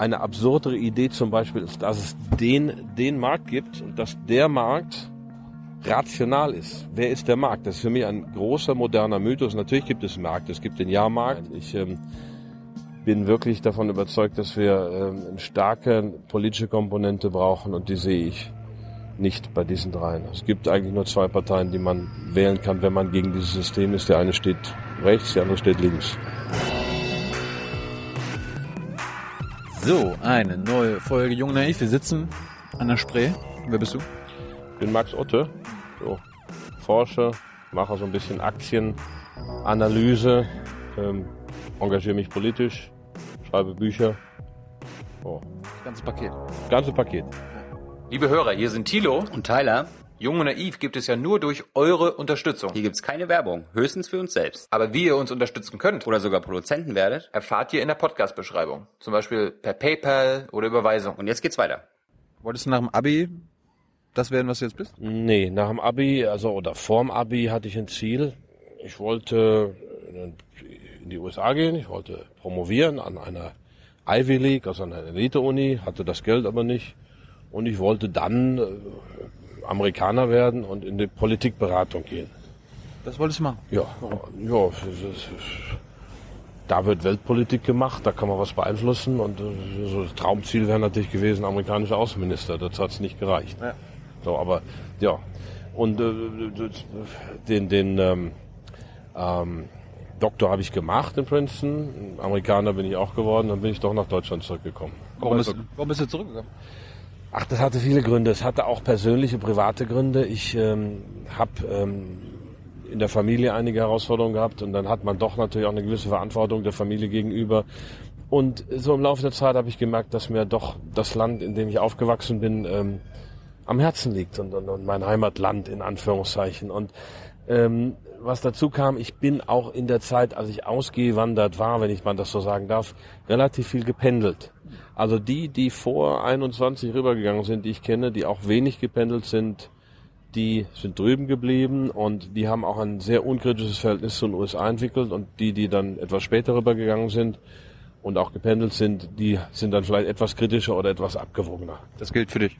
eine absurdere Idee zum Beispiel ist, dass es den, den Markt gibt und dass der Markt rational ist. Wer ist der Markt? Das ist für mich ein großer moderner Mythos. Natürlich gibt es Märkte, es gibt den Jahrmarkt. Ich ähm, bin wirklich davon überzeugt, dass wir ähm, eine starke politische Komponente brauchen und die sehe ich nicht bei diesen dreien. Es gibt eigentlich nur zwei Parteien, die man wählen kann, wenn man gegen dieses System ist. Der eine steht rechts, der andere steht links. So, eine neue Folge Jung Naiv. Wir sitzen an der Spree. Wer bist du? Ich bin Max Otte, so, forsche, mache so ein bisschen Aktienanalyse, ähm, engagiere mich politisch, schreibe Bücher. Oh. Das ganze Paket. Das ganze Paket. Liebe Hörer, hier sind Thilo und Tyler. Jung und Naiv gibt es ja nur durch eure Unterstützung. Hier gibt's keine Werbung, höchstens für uns selbst. Aber wie ihr uns unterstützen könnt oder sogar Produzenten werdet, erfahrt ihr in der Podcast-Beschreibung. Zum Beispiel per PayPal oder Überweisung. Und jetzt geht's weiter. Wolltest du nach dem Abi das werden, was du jetzt bist? Nee, nach dem Abi, also oder vorm Abi hatte ich ein Ziel. Ich wollte in die USA gehen, ich wollte promovieren an einer Ivy League, also an einer Elite-Uni, hatte das Geld aber nicht. Und ich wollte dann äh, Amerikaner werden und in die Politikberatung gehen. Das wolltest du machen? Ja, ja. Da wird Weltpolitik gemacht, da kann man was beeinflussen und äh, so das Traumziel wäre natürlich gewesen, amerikanischer Außenminister. Das hat es nicht gereicht. Ja. So, aber ja. Und äh, den, den ähm, ähm, Doktor habe ich gemacht in Princeton. Amerikaner bin ich auch geworden. Dann bin ich doch nach Deutschland zurückgekommen. Warum bist, warum bist du zurückgekommen? Ach, das hatte viele Gründe. Es hatte auch persönliche, private Gründe. Ich ähm, habe ähm, in der Familie einige Herausforderungen gehabt und dann hat man doch natürlich auch eine gewisse Verantwortung der Familie gegenüber. Und so im Laufe der Zeit habe ich gemerkt, dass mir doch das Land, in dem ich aufgewachsen bin, ähm, am Herzen liegt und, und, und mein Heimatland in Anführungszeichen. Und ähm, was dazu kam, ich bin auch in der Zeit, als ich ausgewandert war, wenn ich mal das so sagen darf, relativ viel gependelt. Also die, die vor 21 rübergegangen sind, die ich kenne, die auch wenig gependelt sind, die sind drüben geblieben und die haben auch ein sehr unkritisches Verhältnis zu den USA entwickelt und die, die dann etwas später rübergegangen sind und auch gependelt sind, die sind dann vielleicht etwas kritischer oder etwas abgewogener. Das gilt für dich.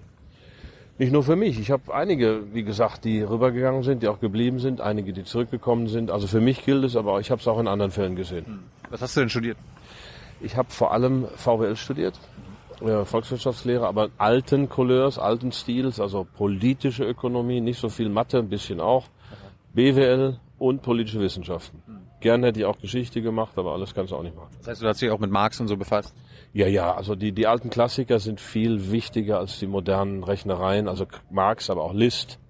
Nicht nur für mich. Ich habe einige, wie gesagt, die rübergegangen sind, die auch geblieben sind, einige, die zurückgekommen sind. Also für mich gilt es, aber ich habe es auch in anderen Fällen gesehen. Hm. Was hast du denn studiert? Ich habe vor allem VWL studiert, äh, Volkswirtschaftslehre, aber alten Couleurs, alten Stils, also politische Ökonomie, nicht so viel Mathe, ein bisschen auch, BWL und politische Wissenschaften. Hm. Gerne hätte ich auch Geschichte gemacht, aber alles kannst du auch nicht machen. Das heißt, du hast dich auch mit Marx und so befasst? Ja, ja, also die, die alten Klassiker sind viel wichtiger als die modernen Rechnereien, also Marx, aber auch Liszt,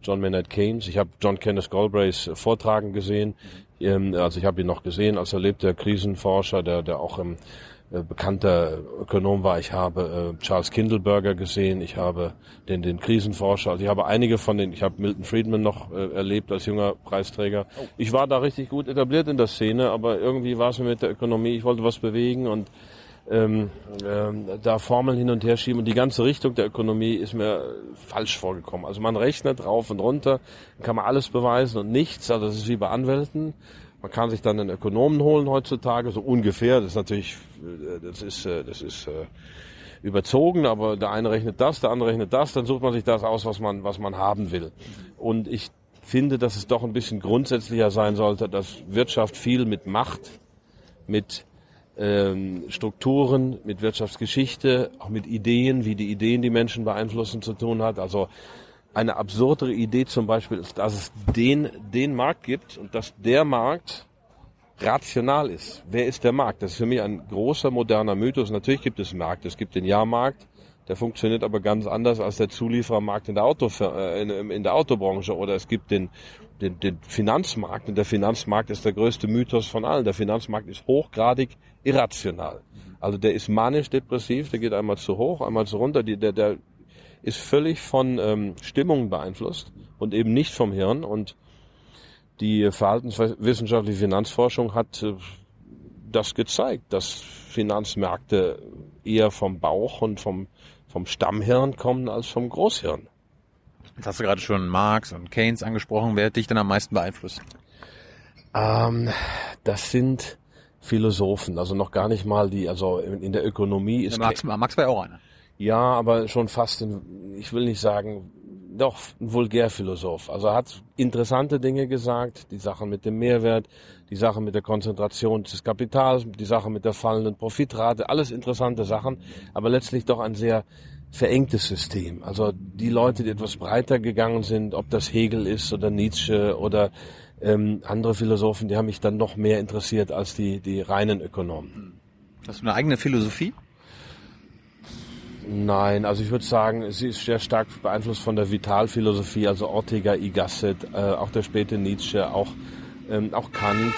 John Maynard Keynes. Ich habe John Kenneth Galbraiths Vortragen gesehen, mhm. also ich habe ihn noch gesehen, als er lebte, Krisenforscher, der, der auch im äh, bekannter Ökonom war. Ich habe äh, Charles Kindleberger gesehen, ich habe den, den Krisenforscher, also ich habe einige von den, ich habe Milton Friedman noch äh, erlebt als junger Preisträger. Oh. Ich war da richtig gut etabliert in der Szene, aber irgendwie war es mir mit der Ökonomie, ich wollte was bewegen und ähm, ähm, da Formeln hin und her schieben und die ganze Richtung der Ökonomie ist mir falsch vorgekommen. Also man rechnet rauf und runter, kann man alles beweisen und nichts. Also das ist wie bei Anwälten. Man kann sich dann einen Ökonomen holen heutzutage, so ungefähr. Das ist natürlich, äh, das ist, äh, das ist äh, überzogen, aber der eine rechnet das, der andere rechnet das, dann sucht man sich das aus, was man, was man haben will. Und ich finde, dass es doch ein bisschen grundsätzlicher sein sollte, dass Wirtschaft viel mit Macht, mit ähm, Strukturen, mit Wirtschaftsgeschichte, auch mit Ideen, wie die Ideen die Menschen beeinflussen zu tun hat. Also eine absurdere Idee zum Beispiel ist, dass es den, den Markt gibt und dass der Markt rational ist. Wer ist der Markt? Das ist für mich ein großer moderner Mythos. Natürlich gibt es Märkte. Es gibt den Jahrmarkt, der funktioniert aber ganz anders als der Zulieferermarkt in der, Auto, äh, in, in der Autobranche. Oder es gibt den, den, den Finanzmarkt. Und der Finanzmarkt ist der größte Mythos von allen. Der Finanzmarkt ist hochgradig irrational. Also der ist manisch-depressiv, der geht einmal zu hoch, einmal zu runter. Die, der, der ist völlig von ähm, Stimmungen beeinflusst und eben nicht vom Hirn. Und die verhaltenswissenschaftliche Finanzforschung hat äh, das gezeigt, dass Finanzmärkte eher vom Bauch und vom, vom Stammhirn kommen als vom Großhirn. Jetzt hast du gerade schon Marx und Keynes angesprochen. Wer hat dich denn am meisten beeinflusst? Ähm, das sind Philosophen, also noch gar nicht mal die, also in, in der Ökonomie ist Max, Max war ja auch einer. ja, aber schon fast, ein, ich will nicht sagen, doch ein Vulgärphilosoph. Also hat interessante Dinge gesagt, die Sache mit dem Mehrwert, die Sache mit der Konzentration des Kapitals, die Sache mit der fallenden Profitrate, alles interessante Sachen, aber letztlich doch ein sehr verengtes System. Also die Leute, die etwas breiter gegangen sind, ob das Hegel ist oder Nietzsche oder ähm, andere Philosophen, die haben mich dann noch mehr interessiert als die, die reinen Ökonomen. Hast du eine eigene Philosophie? Nein, also ich würde sagen, sie ist sehr stark beeinflusst von der Vitalphilosophie, also Ortega y Gasset, äh, auch der späte Nietzsche, auch, ähm, auch Kant,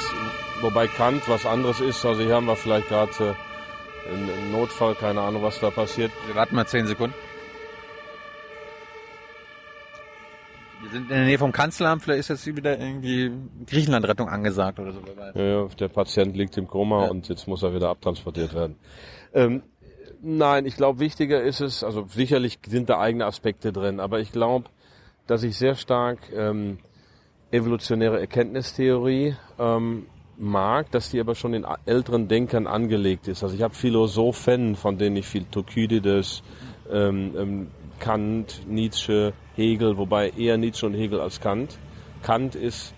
wobei Kant was anderes ist. Also hier haben wir vielleicht gerade äh, einen Notfall, keine Ahnung, was da passiert. Wir warten mal zehn Sekunden. Wir sind in der Nähe vom Kanzleramt, vielleicht ist jetzt wieder irgendwie Griechenland-Rettung angesagt oder so. ja, der Patient liegt im Koma Ja. und jetzt muss er wieder abtransportiert werden. Ähm, nein, ich glaube, wichtiger ist es, also sicherlich sind da eigene Aspekte drin, aber ich glaube, dass ich sehr stark ähm, evolutionäre Erkenntnistheorie ähm, mag, dass die aber schon in älteren Denkern angelegt ist. Also ich habe Philosophen, von denen ich viel Thukydides, ähm, ähm, Kant, Nietzsche, Hegel, wobei eher Nietzsche und Hegel als Kant. Kant ist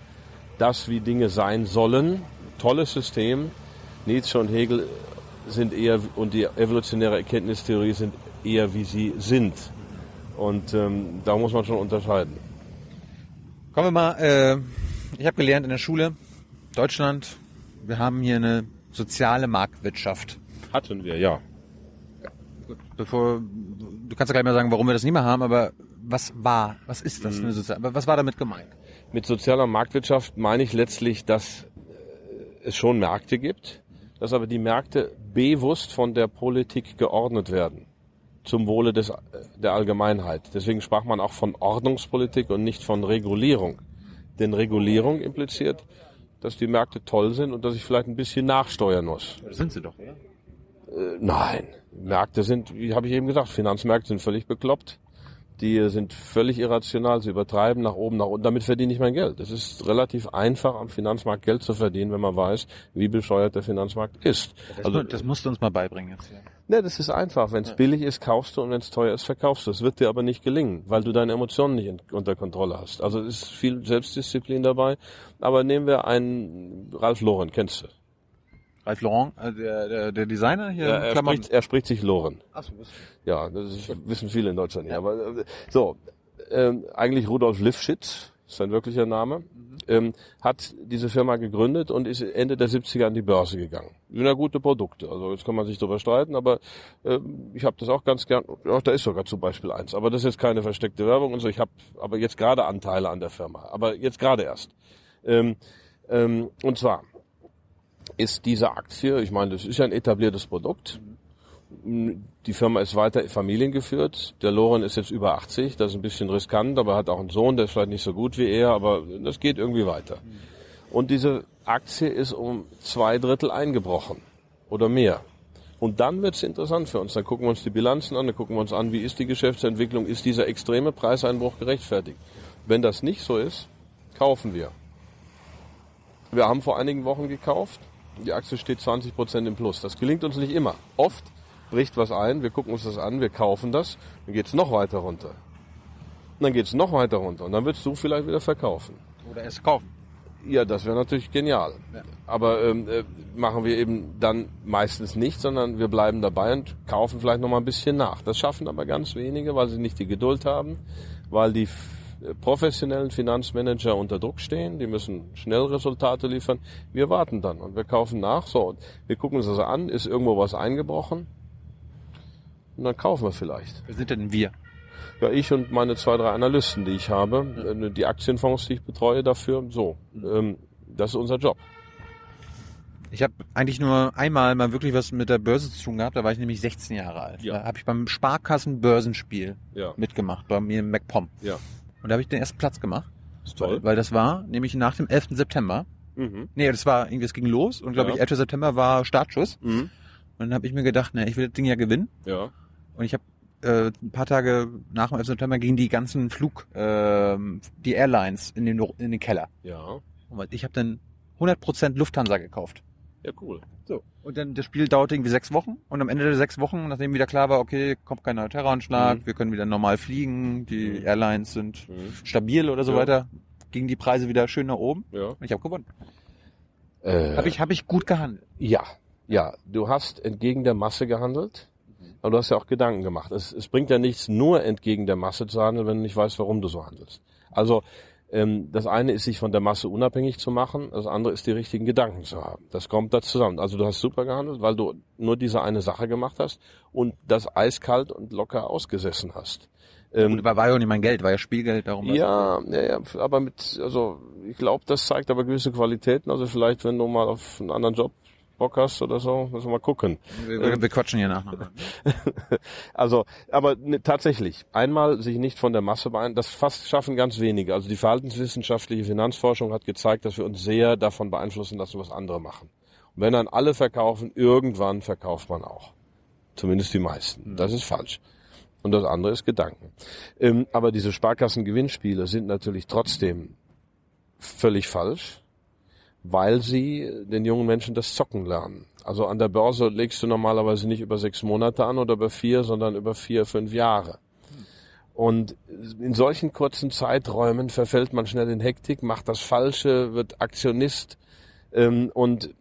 das, wie Dinge sein sollen. Tolles System. Nietzsche und Hegel sind eher, und die evolutionäre Erkenntnistheorie sind eher, wie sie sind. Und ähm, da muss man schon unterscheiden. Kommen wir mal, äh, ich habe gelernt in der Schule, Deutschland, wir haben hier eine soziale Marktwirtschaft. Hatten wir, ja. Bevor, du kannst ja gleich mal sagen, warum wir das nicht mehr haben, aber was war, was ist das? Eine soziale, was war damit gemeint? Mit sozialer Marktwirtschaft meine ich letztlich, dass äh, es schon Märkte gibt, dass aber die Märkte bewusst von der Politik geordnet werden. Zum Wohle des, äh, der Allgemeinheit. Deswegen sprach man auch von Ordnungspolitik und nicht von Regulierung. Denn Regulierung impliziert, dass die Märkte toll sind und dass ich vielleicht ein bisschen nachsteuern muss. Das sind sie doch, oder? Äh, Nein, Märkte sind, wie habe ich eben gesagt, Finanzmärkte sind völlig bekloppt. Die sind völlig irrational, sie übertreiben nach oben, nach unten. Damit verdiene ich mein Geld. Es ist relativ einfach, am Finanzmarkt Geld zu verdienen, wenn man weiß, wie bescheuert der Finanzmarkt ist. Das, Also, das musst du uns mal beibringen jetzt hier. ne, das ist einfach. Wenn es billig ist, kaufst du und wenn es teuer ist, verkaufst du. Es wird dir aber nicht gelingen, weil du deine Emotionen nicht in, unter Kontrolle hast. Also es ist viel Selbstdisziplin dabei. Aber nehmen wir einen Ralf Loren, kennst du? Ralph Lauren, äh, der, der, der Designer hier, Ja, er, spricht, er spricht sich Loren. Achso, was? Ja, das ist, wissen viele in Deutschland nicht. Aber äh, so, ähm, eigentlich Rudolf Lifschitz, ist sein wirklicher Name, ähm, hat diese Firma gegründet und ist Ende der 70er an die Börse gegangen. Sind ja gute Produkte, also jetzt kann man sich darüber streiten, aber ähm, ich habe das auch ganz gern. Ja, da ist sogar zum Beispiel eins, aber das ist jetzt keine versteckte Werbung und so. Ich habe aber jetzt gerade Anteile an der Firma, aber jetzt gerade erst. Ähm, ähm, und zwar ist diese Aktie, ich meine, das ist ja ein etabliertes Produkt, die Firma ist weiter familiengeführt. Der Loren ist jetzt über 80, das ist ein bisschen riskant, aber hat auch einen Sohn, der ist vielleicht nicht so gut wie er, aber das geht irgendwie weiter. Und diese Aktie ist um zwei Drittel eingebrochen oder mehr. Und dann wird es interessant für uns. Dann gucken wir uns die Bilanzen an, dann gucken wir uns an, wie ist die Geschäftsentwicklung, ist dieser extreme Preiseinbruch gerechtfertigt. Wenn das nicht so ist, kaufen wir. Wir haben vor einigen Wochen gekauft. Die Aktie steht 20 Prozent im Plus. Das gelingt uns nicht immer. Oft bricht was ein, wir gucken uns das an, wir kaufen das, dann geht es noch weiter runter. Und dann geht es noch weiter runter und dann willst du vielleicht wieder verkaufen. Oder erst kaufen. Ja, das wäre natürlich genial. Ja. Aber ähm, äh, machen wir eben dann meistens nicht, sondern wir bleiben dabei und kaufen vielleicht noch mal ein bisschen nach. Das schaffen aber ganz wenige, weil sie nicht die Geduld haben, weil die professionellen Finanzmanager unter Druck stehen. Die müssen schnell Resultate liefern. Wir warten dann und wir kaufen nach. So, und wir gucken uns das an. Ist irgendwo was eingebrochen? Und dann kaufen wir vielleicht. Wer sind denn wir? Ja, ich und meine zwei, drei Analysten, die ich habe, äh, die Aktienfonds, die ich betreue dafür, so. Ähm, das ist unser Job. Ich habe eigentlich nur einmal mal wirklich was mit der Börse zu tun gehabt, da war ich nämlich 16 Jahre alt. Ja. Da habe ich beim Sparkassen-Börsenspiel Ja. mitgemacht, bei mir in MacPom. Ja. Und da habe ich den ersten Platz gemacht. Ist Weil, weil das war nämlich nach dem 11. September. Mhm. Nee, das war irgendwie, es ging los und glaube Ja. ich, 11. September war Startschuss. Mhm. Und dann habe ich mir gedacht, na, ich will das Ding ja gewinnen. Ja. Und ich habe äh, ein paar Tage nach dem 11. September gingen die ganzen Flug, ähm, die Airlines in den, in den Keller. Ja. Und ich habe dann 100% Lufthansa gekauft. Ja, cool. So. Und dann das Spiel dauerte irgendwie sechs Wochen und am Ende der sechs Wochen, nachdem wieder klar war, okay, kommt kein neuer Terroranschlag, Mhm. wir können wieder normal fliegen, die Mhm. Airlines sind Mhm. stabil oder so Ja. weiter, gingen die Preise wieder schön nach oben Ja. und ich habe gewonnen. Äh, Habe ich, hab ich gut gehandelt. Ja, ja. Du hast entgegen der Masse gehandelt, aber du hast ja auch Gedanken gemacht. Es, es bringt ja nichts, nur entgegen der Masse zu handeln, wenn du nicht weißt, warum du so handelst. Also ähm, das eine ist, sich von der Masse unabhängig zu machen, das andere ist, die richtigen Gedanken zu haben. Das kommt da zusammen. Also du hast super gehandelt, weil du nur diese eine Sache gemacht hast und das eiskalt und locker ausgesessen hast. Ähm, Gut, aber war ja auch nicht mein Geld, war ja Spielgeld, darum ja, ja, ja, aber mit, also ich glaube, das zeigt aber gewisse Qualitäten. Also vielleicht, wenn du mal auf einen anderen Job Bock hast oder so, müssen wir mal gucken. Wir, wir, wir quatschen hier nach. Also, aber ne, tatsächlich, einmal sich nicht von der Masse beeinflussen, das fast schaffen ganz wenige. Also die verhaltenswissenschaftliche Finanzforschung hat gezeigt, dass wir uns sehr davon beeinflussen lassen, was andere machen. Und wenn dann alle verkaufen, irgendwann verkauft man auch. Zumindest die meisten. Das ist falsch. Und das andere ist Gedanken. Ähm, aber diese Sparkassengewinnspiele sind natürlich trotzdem völlig falsch, weil sie den jungen Menschen das Zocken lernen. Also an der Börse legst du normalerweise nicht über sechs Monate an oder über vier, sondern über vier, fünf Jahre. Und in solchen kurzen Zeiträumen verfällt man schnell in Hektik, macht das Falsche, wird Aktionist ähm, und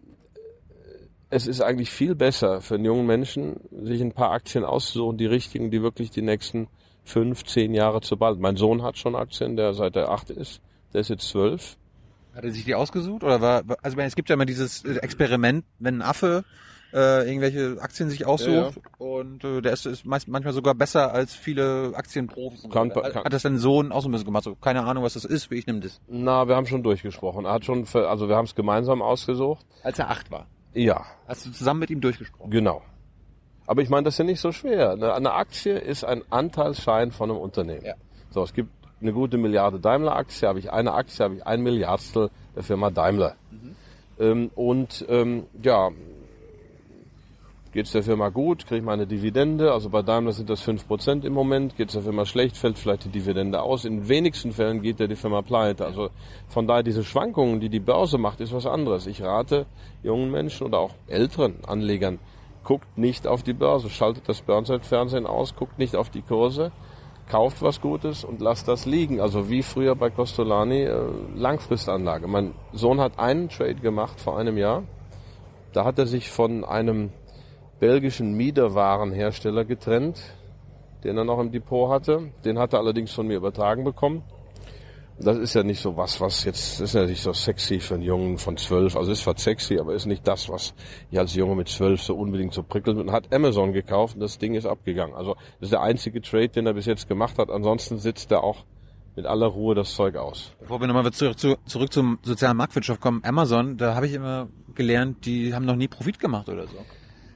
es ist eigentlich viel besser für einen jungen Menschen, sich ein paar Aktien auszusuchen, die richtigen, die wirklich die nächsten fünf, zehn Jahre zu bald. Mein Sohn hat schon Aktien, der seit er acht ist, der ist jetzt zwölf. Hat er sich die ausgesucht oder war, also ich meine, es gibt ja immer dieses äh, Experiment, wenn ein Affe äh, irgendwelche Aktien sich aussucht und äh, der ist, ist meist, manchmal sogar besser als viele Aktienprofis. Kann- weiter. kann- hat das dein Sohn auch so ein bisschen gemacht? So, keine Ahnung, was das ist, wie ich nehme das. Na, wir haben schon durchgesprochen. Er hat schon, für, also wir haben es gemeinsam ausgesucht. Als er acht war. Ja, Hast du zusammen mit ihm durchgesprochen? genau. Aber ich meine, das ist ja nicht so schwer. Eine, eine Aktie ist ein Anteilsschein von einem Unternehmen. Ja. So, es gibt eine gute Milliarde Daimler-Aktie, habe ich eine Aktie, habe ich ein Milliardstel der Firma Daimler. Ähm, und ähm, ja, geht es der Firma gut, kriege ich meine Dividende. Also bei Daimler sind das 5% im Moment. Geht es der Firma schlecht, fällt vielleicht die Dividende aus. In den wenigsten Fällen geht ja die Firma pleite. Also von daher diese Schwankungen, die die Börse macht, ist was anderes. Ich rate jungen Menschen oder auch älteren Anlegern, guckt nicht auf die Börse, schaltet das Burnside-Fernsehen aus, guckt nicht auf die Kurse, kauft was Gutes und lasst das liegen. Also wie früher bei Costolani, äh, Langfristanlage. Mein Sohn hat einen Trade gemacht vor einem Jahr. Da hat er sich von einem belgischen Miederwarenhersteller getrennt, den er noch im Depot hatte. Den hat er allerdings von mir übertragen bekommen. Das ist ja nicht so was, was jetzt, das ist ja nicht so sexy für einen Jungen von zwölf. Also ist zwar sexy, aber ist nicht das, was ich als Junge mit zwölf so unbedingt so prickelt und hat Amazon gekauft und das Ding ist abgegangen. Also das ist der einzige Trade, den er bis jetzt gemacht hat. Ansonsten sitzt er auch mit aller Ruhe das Zeug aus. Bevor wir nochmal zurück, zu, zurück zum sozialen Marktwirtschaft kommen, Amazon, da habe ich immer gelernt, die haben noch nie Profit gemacht oder so.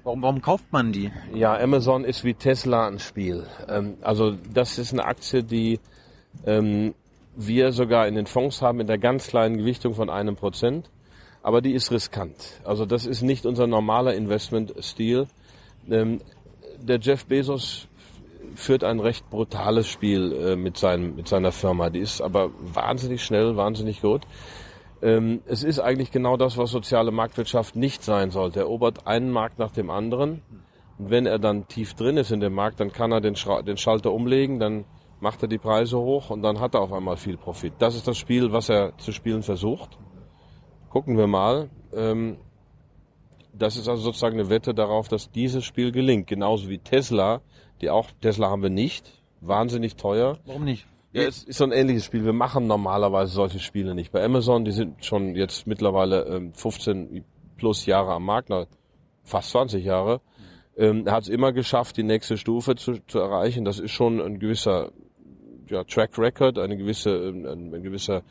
Warum, warum kauft man die? Ja, Amazon ist wie Tesla ein Spiel. Ähm, also das ist eine Aktie, die ähm, wir sogar in den Fonds haben in der ganz kleinen Gewichtung von einem Prozent. Aber die ist riskant. Also das ist nicht unser normaler Investmentstil. Ähm, der Jeff Bezos führt ein recht brutales Spiel äh, mit, seinem, mit seiner Firma. Die ist aber wahnsinnig schnell, wahnsinnig gut. Ähm, es ist eigentlich genau das, was soziale Marktwirtschaft nicht sein sollte. Er erobert einen Markt nach dem anderen. Und wenn er dann tief drin ist in dem Markt, dann kann er den, Schra den Schalter umlegen, dann macht er die Preise hoch und dann hat er auf einmal viel Profit. Das ist das Spiel, was er zu spielen versucht. Gucken wir mal. Ähm, das ist also sozusagen eine Wette darauf, dass dieses Spiel gelingt. Genauso wie Tesla, die auch, Tesla haben wir nicht, wahnsinnig teuer. Warum nicht? Ja, es ist so ein ähnliches Spiel. Wir machen normalerweise solche Spiele nicht. Bei Amazon, die sind schon jetzt mittlerweile ähm, 15 plus Jahre am Markt, na, fast 20 Jahre. Ähm, er hat es immer geschafft, die nächste Stufe zu, zu erreichen. Das ist schon ein gewisser ja, Track Record, eine gewisse, ähm, eine gewisse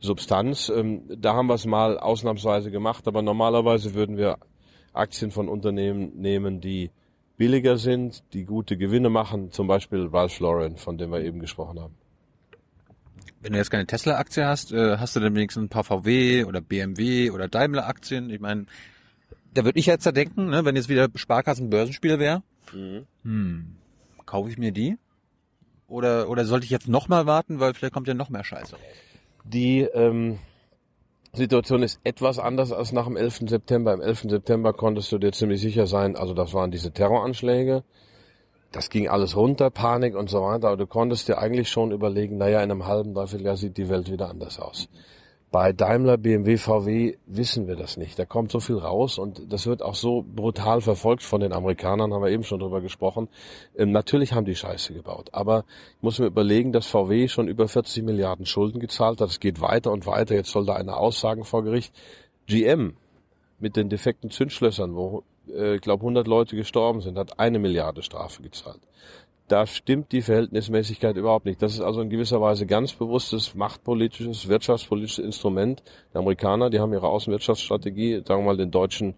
Substanz. Ähm, da haben wir es mal ausnahmsweise gemacht, aber normalerweise würden wir Aktien von Unternehmen nehmen, die billiger sind, die gute Gewinne machen, zum Beispiel Ralph Lauren, von dem wir eben gesprochen haben. Wenn du jetzt keine Tesla-Aktie hast, äh, hast du dann wenigstens ein paar VW oder BMW oder Daimler-Aktien. Ich meine, da würde ich jetzt da denken, ne, wenn jetzt wieder Sparkassen-Börsenspiel wäre, hm, kaufe ich mir die? Oder, oder sollte ich jetzt nochmal warten, weil vielleicht kommt ja noch mehr Scheiße. Die, ähm, Situation ist etwas anders als nach dem 11. September. Im 11. September konntest du dir ziemlich sicher sein, also das waren diese Terroranschläge. Das ging alles runter, Panik und so weiter, aber du konntest dir eigentlich schon überlegen, naja, in einem halben, dreiviertel Jahr sieht die Welt wieder anders aus. Bei Daimler, BMW, VW wissen wir das nicht. Da kommt so viel raus und das wird auch so brutal verfolgt von den Amerikanern, haben wir eben schon drüber gesprochen. Ähm, natürlich haben die Scheiße gebaut, aber ich muss mir überlegen, dass VW schon über 40 Milliarden Schulden gezahlt hat. Es geht weiter und weiter. Jetzt soll da eine Aussagen vor Gericht. GM mit den defekten Zündschlössern, wo äh, ich glaube 100 Leute gestorben sind, hat eine Milliarde Strafe gezahlt da stimmt die Verhältnismäßigkeit überhaupt nicht. Das ist also in gewisser Weise ganz bewusstes machtpolitisches, wirtschaftspolitisches Instrument. Die Amerikaner, die haben ihre Außenwirtschaftsstrategie, sagen wir mal, den deutschen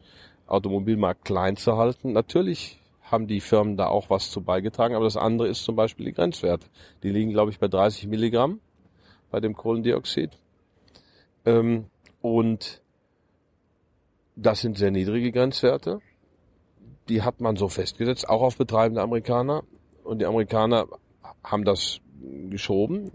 Automobilmarkt klein zu halten. Natürlich haben die Firmen da auch was zu beigetragen, aber das andere ist zum Beispiel die Grenzwerte. Die liegen, glaube ich, bei 30 Milligramm bei dem Kohlendioxid. Ähm, und das sind sehr niedrige Grenzwerte. Die hat man so festgesetzt, auch auf betreibende Amerikaner und die Amerikaner haben das geschoben.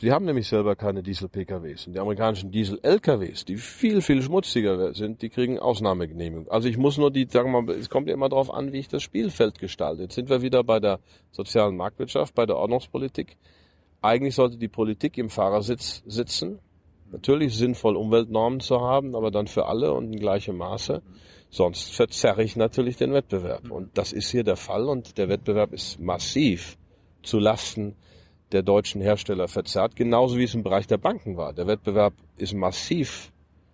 Sie haben nämlich selber keine Diesel-PKWs. Und die amerikanischen Diesel-LKWs, die viel, viel schmutziger sind, die kriegen Ausnahmegenehmigung. Also ich muss nur die, sagen wir mal, es kommt ja immer darauf an, wie ich das Spielfeld gestalte. Jetzt sind wir wieder bei der sozialen Marktwirtschaft, bei der Ordnungspolitik. Eigentlich sollte die Politik im Fahrersitz sitzen. Natürlich sinnvoll, Umweltnormen zu haben, aber dann für alle und in gleichem Maße. Sonst verzerre ich natürlich den Wettbewerb. Und das ist hier der Fall und der Wettbewerb ist massiv zu Lasten der deutschen Hersteller verzerrt, genauso wie es im Bereich der Banken war. Der Wettbewerb ist massiv,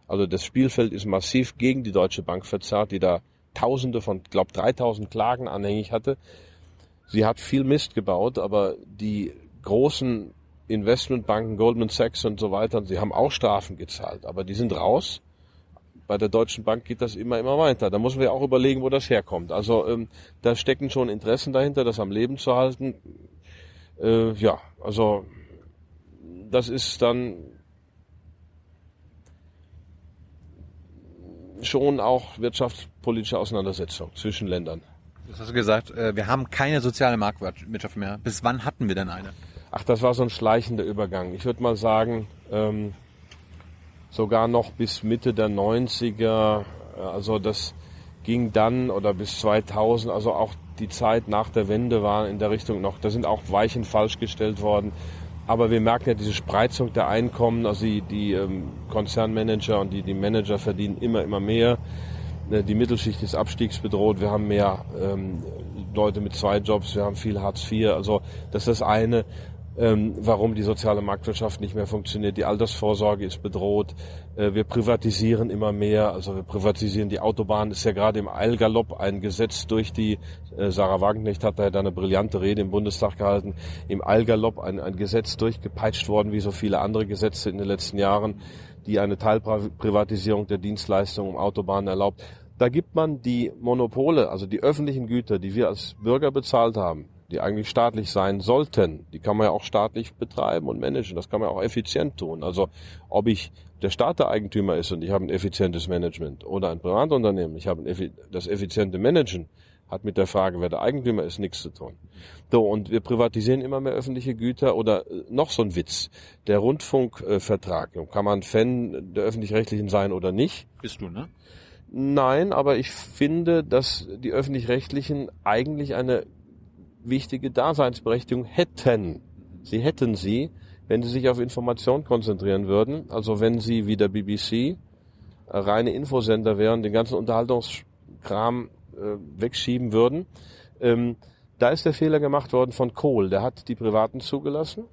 also das Spielfeld ist massiv gegen die Deutsche Bank verzerrt, die da Tausende von, glaub 3000 Klagen anhängig hatte. Sie hat viel Mist gebaut, aber die großen Investmentbanken, Goldman Sachs und so weiter, sie haben auch Strafen gezahlt, aber die sind raus bei der Deutschen Bank geht das immer, immer weiter. Da müssen wir auch überlegen, wo das herkommt. Also ähm, da stecken schon Interessen dahinter, das am Leben zu halten. Äh, ja, also das ist dann schon auch wirtschaftspolitische Auseinandersetzung zwischen Ländern. Das hast du gesagt, äh, wir haben keine soziale Marktwirtschaft mehr. Bis wann hatten wir denn eine? Ach, das war so ein schleichender Übergang. Ich würde mal sagen, ähm, sogar noch bis Mitte der 90er. Also das ging dann oder bis 2000, also auch die Zeit nach der Wende war in der Richtung noch, da sind auch Weichen falsch gestellt worden. Aber wir merken ja diese Spreizung der Einkommen, also die, die ähm, Konzernmanager und die, die Manager verdienen immer, immer mehr. Äh, die Mittelschicht ist abstiegsbedroht, wir haben mehr ähm, Leute mit zwei Jobs, wir haben viel Hartz IV. Also das ist das eine ähm, warum die soziale Marktwirtschaft nicht mehr funktioniert. Die Altersvorsorge ist bedroht. Äh, wir privatisieren immer mehr. Also wir privatisieren die Autobahn. Ist ja gerade im Eilgalopp ein Gesetz durch die, äh, Sarah Wagenknecht hat da ja eine brillante Rede im Bundestag gehalten, im Eilgalopp ein, ein Gesetz durchgepeitscht worden, wie so viele andere Gesetze in den letzten Jahren, die eine Teilprivatisierung der Dienstleistungen um Autobahnen erlaubt. Da gibt man die Monopole, also die öffentlichen Güter, die wir als Bürger bezahlt haben, die eigentlich staatlich sein sollten, die kann man ja auch staatlich betreiben und managen. Das kann man auch effizient tun. Also ob ich der Staat der Eigentümer ist und ich habe ein effizientes Management oder ein Privatunternehmen, ich habe das effiziente Managen, hat mit der Frage, wer der Eigentümer ist, nichts zu tun. So, und wir privatisieren immer mehr öffentliche Güter oder äh, noch so ein Witz. Der Rundfunkvertrag, kann man Fan der Öffentlich-Rechtlichen sein oder nicht? Bist du, ne? Nein, aber ich finde, dass die Öffentlich-Rechtlichen eigentlich eine wichtige Daseinsberechtigung hätten. Sie hätten sie, wenn sie sich auf Information konzentrieren würden. Also wenn sie wie der BBC äh, reine Infosender wären, den ganzen Unterhaltungskram äh, wegschieben würden. Ähm, da ist der Fehler gemacht worden von Kohl. Der hat die Privaten zugelassen.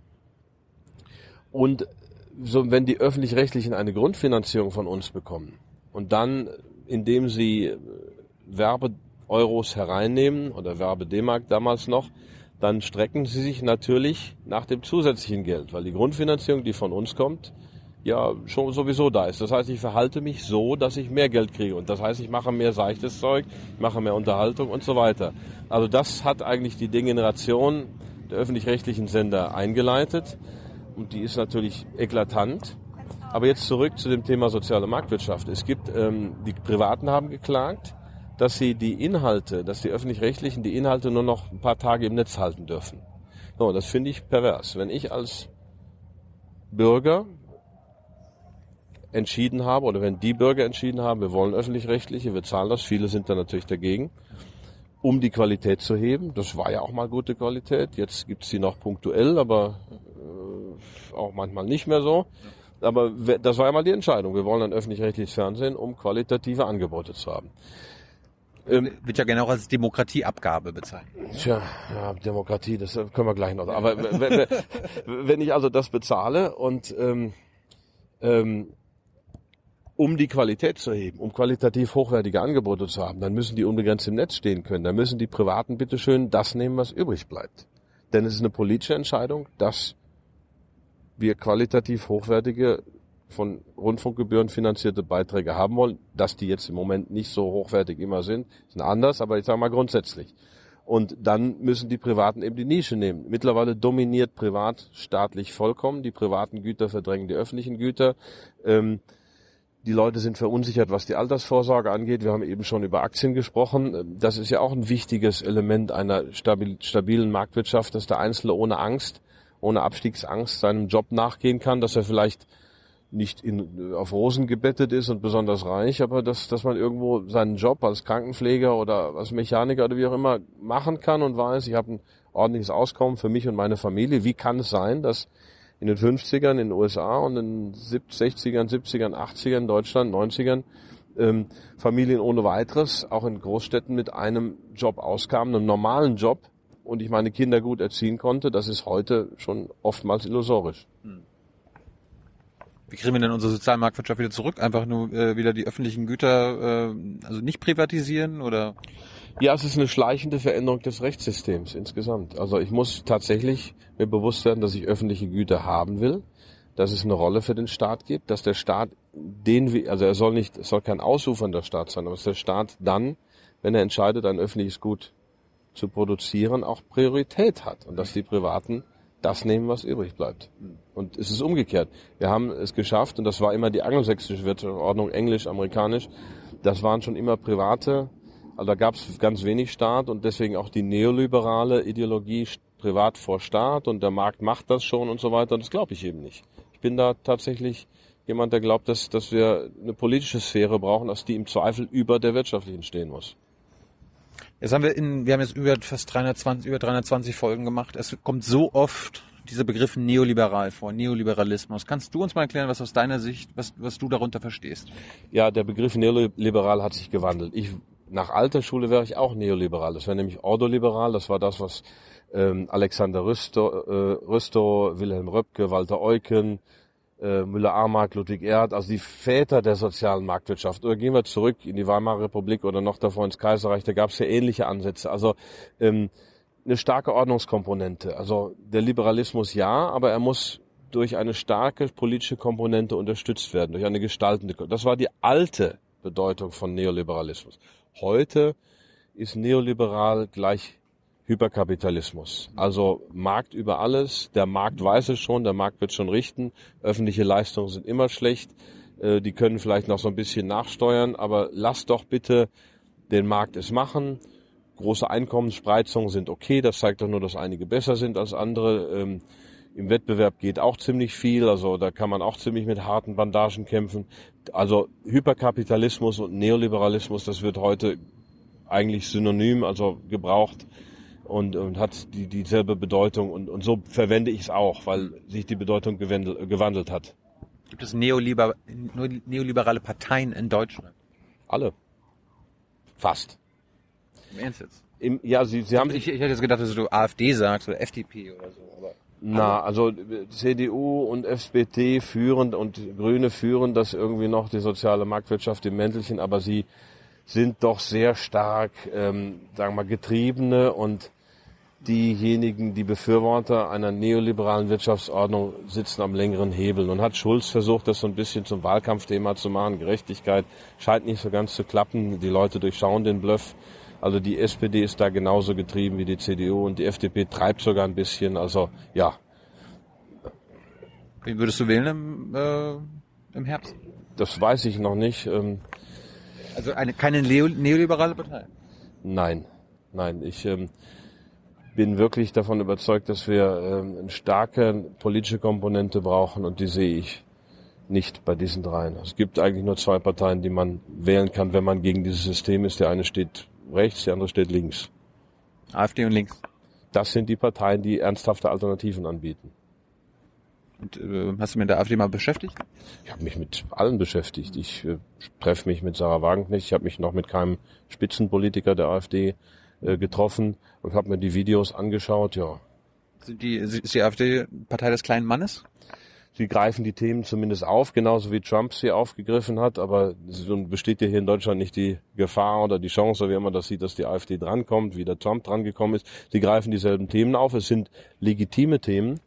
Und so, wenn die öffentlich-rechtlichen eine Grundfinanzierung von uns bekommen und dann, indem sie äh, Werbe Euros hereinnehmen oder Werbe D-Mark damals noch, dann strecken sie sich natürlich nach dem zusätzlichen Geld, weil die Grundfinanzierung, die von uns kommt, ja schon sowieso da ist. Das heißt, ich verhalte mich so, dass ich mehr Geld kriege. Und das heißt, ich mache mehr seichtes Zeug, ich mache mehr Unterhaltung und so weiter. Also das hat eigentlich die Degeneration der öffentlich-rechtlichen Sender eingeleitet. Und die ist natürlich eklatant. Aber jetzt zurück zu dem Thema soziale Marktwirtschaft. Es gibt, ähm, die Privaten haben geklagt, dass sie die Inhalte, dass die öffentlich-rechtlichen die Inhalte nur noch ein paar Tage im Netz halten dürfen. So, das finde ich pervers. Wenn ich als Bürger entschieden haben oder wenn die Bürger entschieden haben, wir wollen öffentlich-rechtliche, wir zahlen das, viele sind da natürlich dagegen, um die Qualität zu heben. Das war ja auch mal gute Qualität. Jetzt gibt's die noch punktuell, aber äh, auch manchmal nicht mehr so. Aber das war ja mal die Entscheidung. Wir wollen ein öffentlich-rechtliches Fernsehen, um qualitative Angebote zu haben. Ähm, Wird ja gerne auch als Demokratieabgabe bezeichnet. Tja, ja, Demokratie, das äh, können wir gleich noch. Aber w- w- w- wenn ich also das bezahle und ähm, ähm, um die Qualität zu heben, um qualitativ hochwertige Angebote zu haben, dann müssen die unbegrenzt im Netz stehen können. Dann müssen die Privaten bitteschön das nehmen, was übrig bleibt. Denn es ist eine politische Entscheidung, dass wir qualitativ hochwertige von Rundfunkgebühren finanzierte Beiträge haben wollen, dass die jetzt im Moment nicht so hochwertig immer sind, sind anders, aber ich sage mal grundsätzlich. Und dann müssen die Privaten eben die Nische nehmen. Mittlerweile dominiert privat staatlich vollkommen. Die privaten Güter verdrängen die öffentlichen Güter. Ähm, die Leute sind verunsichert, was die Altersvorsorge angeht. Wir haben eben schon über Aktien gesprochen. Das ist ja auch ein wichtiges Element einer stabil, stabilen Marktwirtschaft, dass der Einzelne ohne Angst, ohne Abstiegsangst seinem Job nachgehen kann, dass er vielleicht nicht in, auf Rosen gebettet ist und besonders reich, aber dass, dass man irgendwo seinen Job als Krankenpfleger oder als Mechaniker oder wie auch immer machen kann und weiß, ich habe ein ordentliches Auskommen für mich und meine Familie. Wie kann es sein, dass in den 50ern in den USA und in den 60ern, 70ern, 80ern in Deutschland, 90ern ähm, Familien ohne weiteres, auch in Großstädten mit einem Job auskamen, einem normalen Job und ich meine Kinder gut erziehen konnte, das ist heute schon oftmals illusorisch. Wie kriegen wir denn unsere Sozialmarktwirtschaft wieder zurück? Einfach nur äh, wieder die öffentlichen Güter, äh, also nicht privatisieren oder? Ja, es ist eine schleichende Veränderung des Rechtssystems insgesamt. Also ich muss tatsächlich mir bewusst werden, dass ich öffentliche Güter haben will, dass es eine Rolle für den Staat gibt, dass der Staat den, also er soll nicht, es soll kein ausufernder Staat sein, aber dass der Staat dann, wenn er entscheidet, ein öffentliches Gut zu produzieren, auch Priorität hat und dass die Privaten das nehmen, was übrig bleibt. Und es ist umgekehrt. Wir haben es geschafft, und das war immer die angelsächsische Wirtschaftsordnung, englisch, amerikanisch, das waren schon immer private, also da gab es ganz wenig Staat und deswegen auch die neoliberale Ideologie privat vor Staat und der Markt macht das schon und so weiter. Das glaube ich eben nicht. Ich bin da tatsächlich jemand, der glaubt, dass, dass wir eine politische Sphäre brauchen, dass die im Zweifel über der wirtschaftlichen stehen muss. Jetzt haben wir in, wir haben jetzt über fast 320, über 320 Folgen gemacht. Es kommt so oft dieser Begriff neoliberal vor, Neoliberalismus. Kannst du uns mal erklären, was aus deiner Sicht, was, was du darunter verstehst? Ja, der Begriff neoliberal hat sich gewandelt. Ich, nach alter Schule wäre ich auch neoliberal. Das wäre nämlich ordoliberal. Das war das, was ähm, Alexander Rüstow, äh, Rüstow, Wilhelm Röpke, Walter Eucken, äh, Müller-Armark, Ludwig Erhard, also die Väter der sozialen Marktwirtschaft. Oder gehen wir zurück in die Weimarer Republik oder noch davor ins Kaiserreich, da gab es ja ähnliche Ansätze. Also ähm, eine starke Ordnungskomponente. Also der Liberalismus ja, aber er muss durch eine starke politische Komponente unterstützt werden, durch eine gestaltende. Das war die alte Bedeutung von Neoliberalismus. Heute ist neoliberal gleich Hyperkapitalismus. Also Markt über alles. Der Markt weiß es schon, der Markt wird schon richten. Öffentliche Leistungen sind immer schlecht. Äh, Die können vielleicht noch so ein bisschen nachsteuern, aber lasst doch bitte den Markt es machen. Große Einkommensspreizungen sind okay. Das zeigt doch nur, dass einige besser sind als andere. Ähm, Im Wettbewerb geht auch ziemlich viel. Also da kann man auch ziemlich mit harten Bandagen kämpfen. Also Hyperkapitalismus und Neoliberalismus, das wird heute eigentlich synonym, also gebraucht und, und hat die, dieselbe Bedeutung. Und, und so verwende ich es auch, weil sich die Bedeutung gewandelt, gewandelt hat. Gibt es Neoliber neoliberale Parteien in Deutschland? Alle. Fast. Im Ernst jetzt? Im, ja, sie, sie haben Ich, ich hätte jetzt gedacht, dass du AfD sagst oder FDP oder so. Aber Na, also CDU und SPD führen und Grüne führen das irgendwie noch, die soziale Marktwirtschaft im Mäntelchen, aber sie sind doch sehr stark, ähm, sagen wir mal, getriebene und diejenigen, die Befürworter einer neoliberalen Wirtschaftsordnung sitzen am längeren Hebel. Und hat Schulz versucht, das so ein bisschen zum Wahlkampfthema zu machen. Gerechtigkeit scheint nicht so ganz zu klappen. Die Leute durchschauen den Bluff. Also die SPD ist da genauso getrieben wie die CDU und die FDP treibt sogar ein bisschen. Also ja, wen würdest du wählen im, äh, im Herbst? das weiß ich noch nicht. Ähm, Also eine keine Neo neoliberale Partei. Nein, nein. Ich ähm, bin wirklich davon überzeugt, dass wir ähm, eine starke politische Komponente brauchen und die sehe ich nicht bei diesen dreien. Es gibt eigentlich nur zwei Parteien, die man wählen kann, wenn man gegen dieses System ist. Der eine steht rechts, der andere steht links. AfD und links. Das sind die Parteien, die ernsthafte Alternativen anbieten. Und äh, hast du mit der AfD mal beschäftigt? Ich habe mich mit allen beschäftigt. Ich äh, treffe mich mit Sarah Wagenknecht. Ich habe mich noch mit keinem Spitzenpolitiker der AfD äh, getroffen und habe mir die Videos angeschaut. Ja, Sind die, ist die AfD Partei des kleinen Mannes? sie greifen die Themen zumindest auf, genauso wie Trump sie aufgegriffen hat. Aber es besteht ja hier in Deutschland nicht die Gefahr oder die Chance, wie immer das sieht, dass die AfD drankommt, wie der Trump drangekommen ist. Sie greifen dieselben Themen auf. Es sind legitime Themen.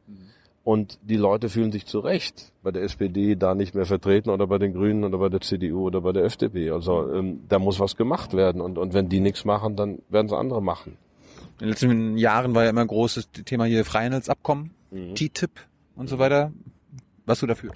Und die Leute fühlen sich zu Recht bei der SPD da nicht mehr vertreten oder bei den Grünen oder bei der CDU oder bei der FDP. Also ähm, da muss was gemacht werden. Und, und wenn die nichts machen, dann werden es andere machen. In den letzten Jahren war ja immer ein großes Thema hier Freihandelsabkommen, TTIP und so weiter. Was du dafür?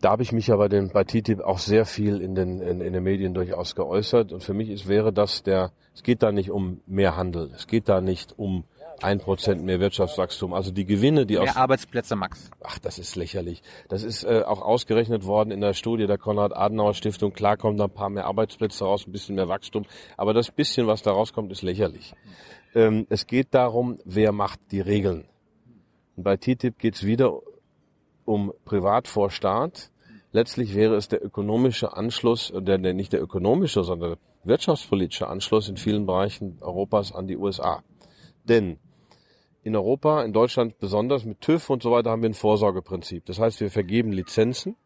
Da habe ich mich ja bei, den, bei TTIP auch sehr viel in den, in, in den Medien durchaus geäußert. Und für mich ist, wäre das der, es geht da nicht um mehr Handel. Es geht da nicht um ein Prozent mehr Wirtschaftswachstum. Also die Gewinne, die aus, Mehr Arbeitsplätze, Max. ach, das ist lächerlich. Das ist äh, auch ausgerechnet worden in der Studie der Konrad-Adenauer-Stiftung. Klar kommen da ein paar mehr Arbeitsplätze raus, ein bisschen mehr Wachstum. Aber das bisschen, was da rauskommt, ist lächerlich. Ähm, es geht darum, wer macht die Regeln. Und bei TTIP geht's wieder um Privat vor Staat. Letztlich wäre es der ökonomische Anschluss, äh, der, der nicht der ökonomische, sondern der wirtschaftspolitische Anschluss in vielen Bereichen Europas an die USA. Denn in Europa, in Deutschland besonders mit TÜV und so weiter haben wir ein Vorsorgeprinzip. Das heißt, wir vergeben Lizenzen,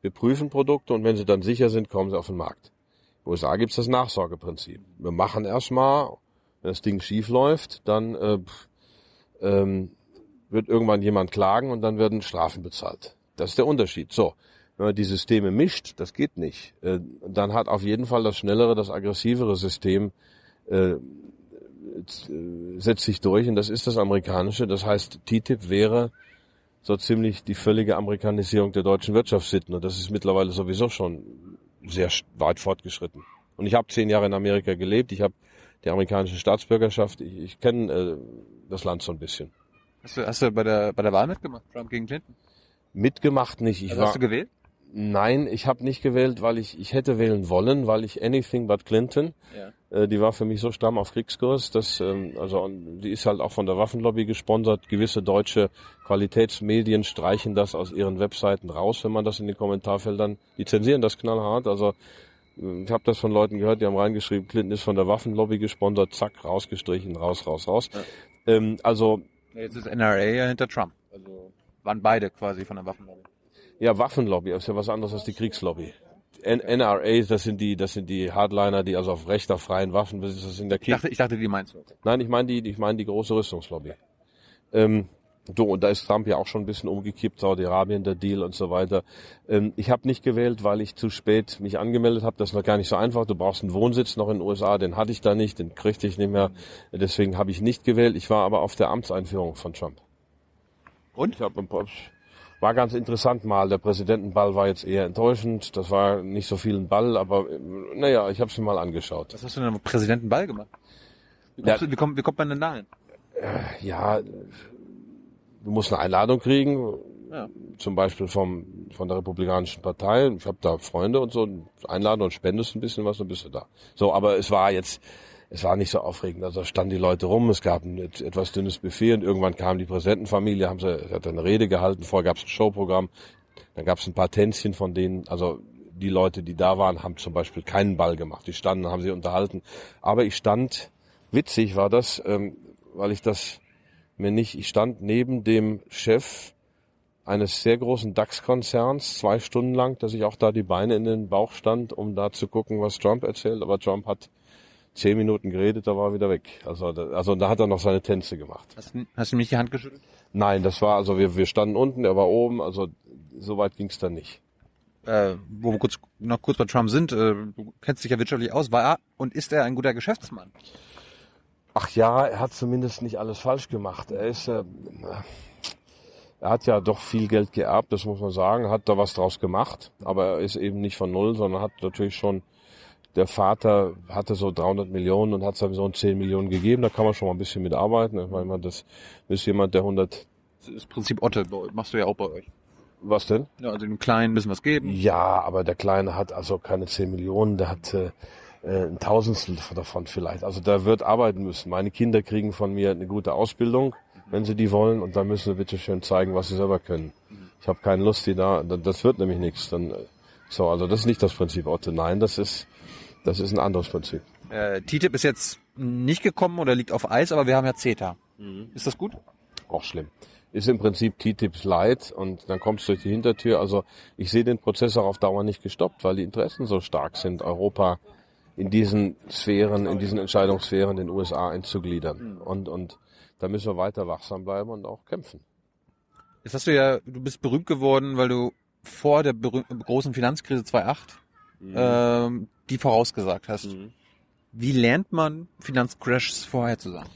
wir prüfen Produkte und wenn sie dann sicher sind, kommen sie auf den Markt. In den USA gibt es das Nachsorgeprinzip. Wir machen erstmal, wenn das Ding schief läuft, dann äh, ähm, wird irgendwann jemand klagen und dann werden Strafen bezahlt. Das ist der Unterschied. So, wenn man die Systeme mischt, das geht nicht. Äh, dann hat auf jeden Fall das schnellere, das aggressivere System äh, setzt sich durch und das ist das amerikanische. Das heißt, TTIP wäre so ziemlich die völlige Amerikanisierung der deutschen Wirtschaftssitten und das ist mittlerweile sowieso schon sehr weit fortgeschritten. Und ich habe zehn Jahre in Amerika gelebt, ich habe die amerikanische Staatsbürgerschaft, ich, ich kenne äh, das Land so ein bisschen. Hast du, hast du bei der, bei der Wahl mitgemacht? Trump gegen Clinton? Mitgemacht nicht. Ich Also war, hast du gewählt? Nein, ich habe nicht gewählt, weil ich ich hätte wählen wollen, weil ich anything but Clinton. Ja. Äh, die war für mich so stramm auf Kriegskurs, dass ähm, also die ist halt auch von der Waffenlobby gesponsert. Gewisse deutsche Qualitätsmedien streichen das aus ihren Webseiten raus, wenn man das in den Kommentarfeldern. Die zensieren das knallhart. Also äh, ich habe das von Leuten gehört, die haben reingeschrieben, Clinton ist von der Waffenlobby gesponsert, zack, rausgestrichen, raus, raus, raus. Ähm, also Ja, Jetzt ist NRA ja hinter Trump. Also waren beide quasi von der Waffenlobby. Ja, Waffenlobby ist ja was anderes als die Kriegslobby. N NRA, das sind die, das sind die Hardliner, die also auf rechter freien Waffen, das ist in der Ich Krieg. dachte, ich dachte, die meinst du. Nein, ich meine die, ich meine die große Rüstungslobby. Ähm, so, und da ist Trump ja auch schon ein bisschen umgekippt, Saudi-Arabien, der Deal und so weiter. Ähm, ich habe nicht gewählt, weil ich zu spät mich angemeldet habe. Das ist noch gar nicht so einfach. Du brauchst einen Wohnsitz noch in den USA, den hatte ich da nicht, den kriegte ich nicht mehr. Deswegen habe ich nicht gewählt. Ich war aber auf der Amtseinführung von Trump. Und? Ich hab, ein paar- war ganz interessant mal. Der Präsidentenball war jetzt eher enttäuschend. Das war nicht so viel ein Ball, aber äh, naja, ich habe es mir mal angeschaut. Was hast du denn am Präsidentenball gemacht? Wie, Ja. du, wie, kommt, wie kommt man denn da hin? Ja, du musst eine Einladung kriegen, Ja. zum Beispiel vom, von der Republikanischen Partei. Ich habe da Freunde und so, einladen und spendest ein bisschen was, dann bist du da. So, aber es war jetzt, es war nicht so aufregend. Also standen die Leute rum, es gab ein et- etwas dünnes Buffet und irgendwann kam die Präsidentenfamilie, haben sie, hat eine Rede gehalten, vorher gab es ein Showprogramm, dann gab es ein paar Tänzchen von denen, also die Leute, die da waren, haben zum Beispiel keinen Ball gemacht. Die standen, haben sie unterhalten. Aber ich stand, witzig war das, ähm, weil ich das mir nicht, ich stand neben dem Chef eines sehr großen DAX-Konzerns zwei Stunden lang, dass ich auch da die Beine in den Bauch stand, um da zu gucken, was Trump erzählt. Aber Trump hat zehn Minuten geredet, da war er wieder weg. Also, da, also da hat er noch seine Tänze gemacht. Hast, du- hast du mir nicht die Hand geschüttelt? Nein, das war, also wir, wir standen unten, er war oben, also so weit ging's dann nicht. Äh, wo wir kurz, noch kurz bei Trump sind, äh, du kennst dich ja wirtschaftlich aus, war er und ist er ein guter Geschäftsmann? Ach ja, er hat zumindest nicht alles falsch gemacht. Er ist, äh, er hat ja doch viel Geld geerbt, das muss man sagen, hat da was draus gemacht, aber er ist eben nicht von null, sondern hat natürlich schon, der Vater hatte so 300 Millionen und hat seinem Sohn 10 Millionen gegeben, da kann man schon mal ein bisschen mitarbeiten. Ich meine, das ist jemand, der 100, Das ist Prinzip Otte, machst du ja auch bei euch. Was denn? Ja, also dem Kleinen müssen wir was geben. Ja, aber der Kleine hat also keine 10 Millionen, der hat äh, äh, ein Tausendstel davon vielleicht. Also der wird arbeiten müssen. Meine Kinder kriegen von mir eine gute Ausbildung, wenn sie die wollen, und dann müssen sie bitte schön zeigen, was sie selber können. Ich habe keine Lust, die da, das wird nämlich nichts. Dann, äh, so, also das ist nicht das Prinzip Otto. Nein, das ist, das ist ein anderes Prinzip. Äh, TTIP ist jetzt nicht gekommen oder liegt auf Eis, aber wir haben ja CETA. Ist das gut? Auch schlimm. Ist im Prinzip TTIP light und dann kommt es durch die Hintertür. Also ich sehe den Prozess auch auf Dauer nicht gestoppt, weil die Interessen so stark sind, Europa in diesen Sphären, in diesen Entscheidungssphären den USA einzugliedern. Und, und da müssen wir weiter wachsam bleiben und auch kämpfen. Jetzt hast du ja, du bist berühmt geworden, weil du vor der großen Finanzkrise 2008 ähm, die vorausgesagt hast. Wie lernt man Finanzcrashs vorherzusagen?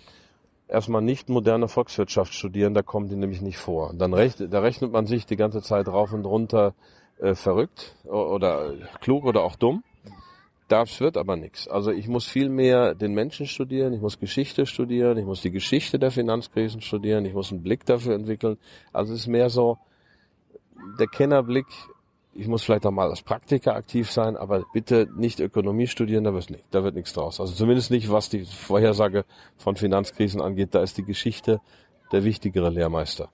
Erstmal nicht moderne Volkswirtschaft studieren, da kommen die nämlich nicht vor. Dann rechnet, da rechnet man sich die ganze Zeit rauf und runter äh, verrückt oder klug oder auch dumm. Das wird aber nichts. Also ich muss viel mehr den Menschen studieren, ich muss Geschichte studieren, ich muss die Geschichte der Finanzkrisen studieren, ich muss einen Blick dafür entwickeln. Also es ist mehr so der Kennerblick. Ich muss vielleicht auch mal als Praktiker aktiv sein, aber bitte nicht Ökonomie studieren, da wird nicht, da wird nichts draus. Also zumindest nicht, was die Vorhersage von Finanzkrisen angeht. Da ist die Geschichte der wichtigere Lehrmeister.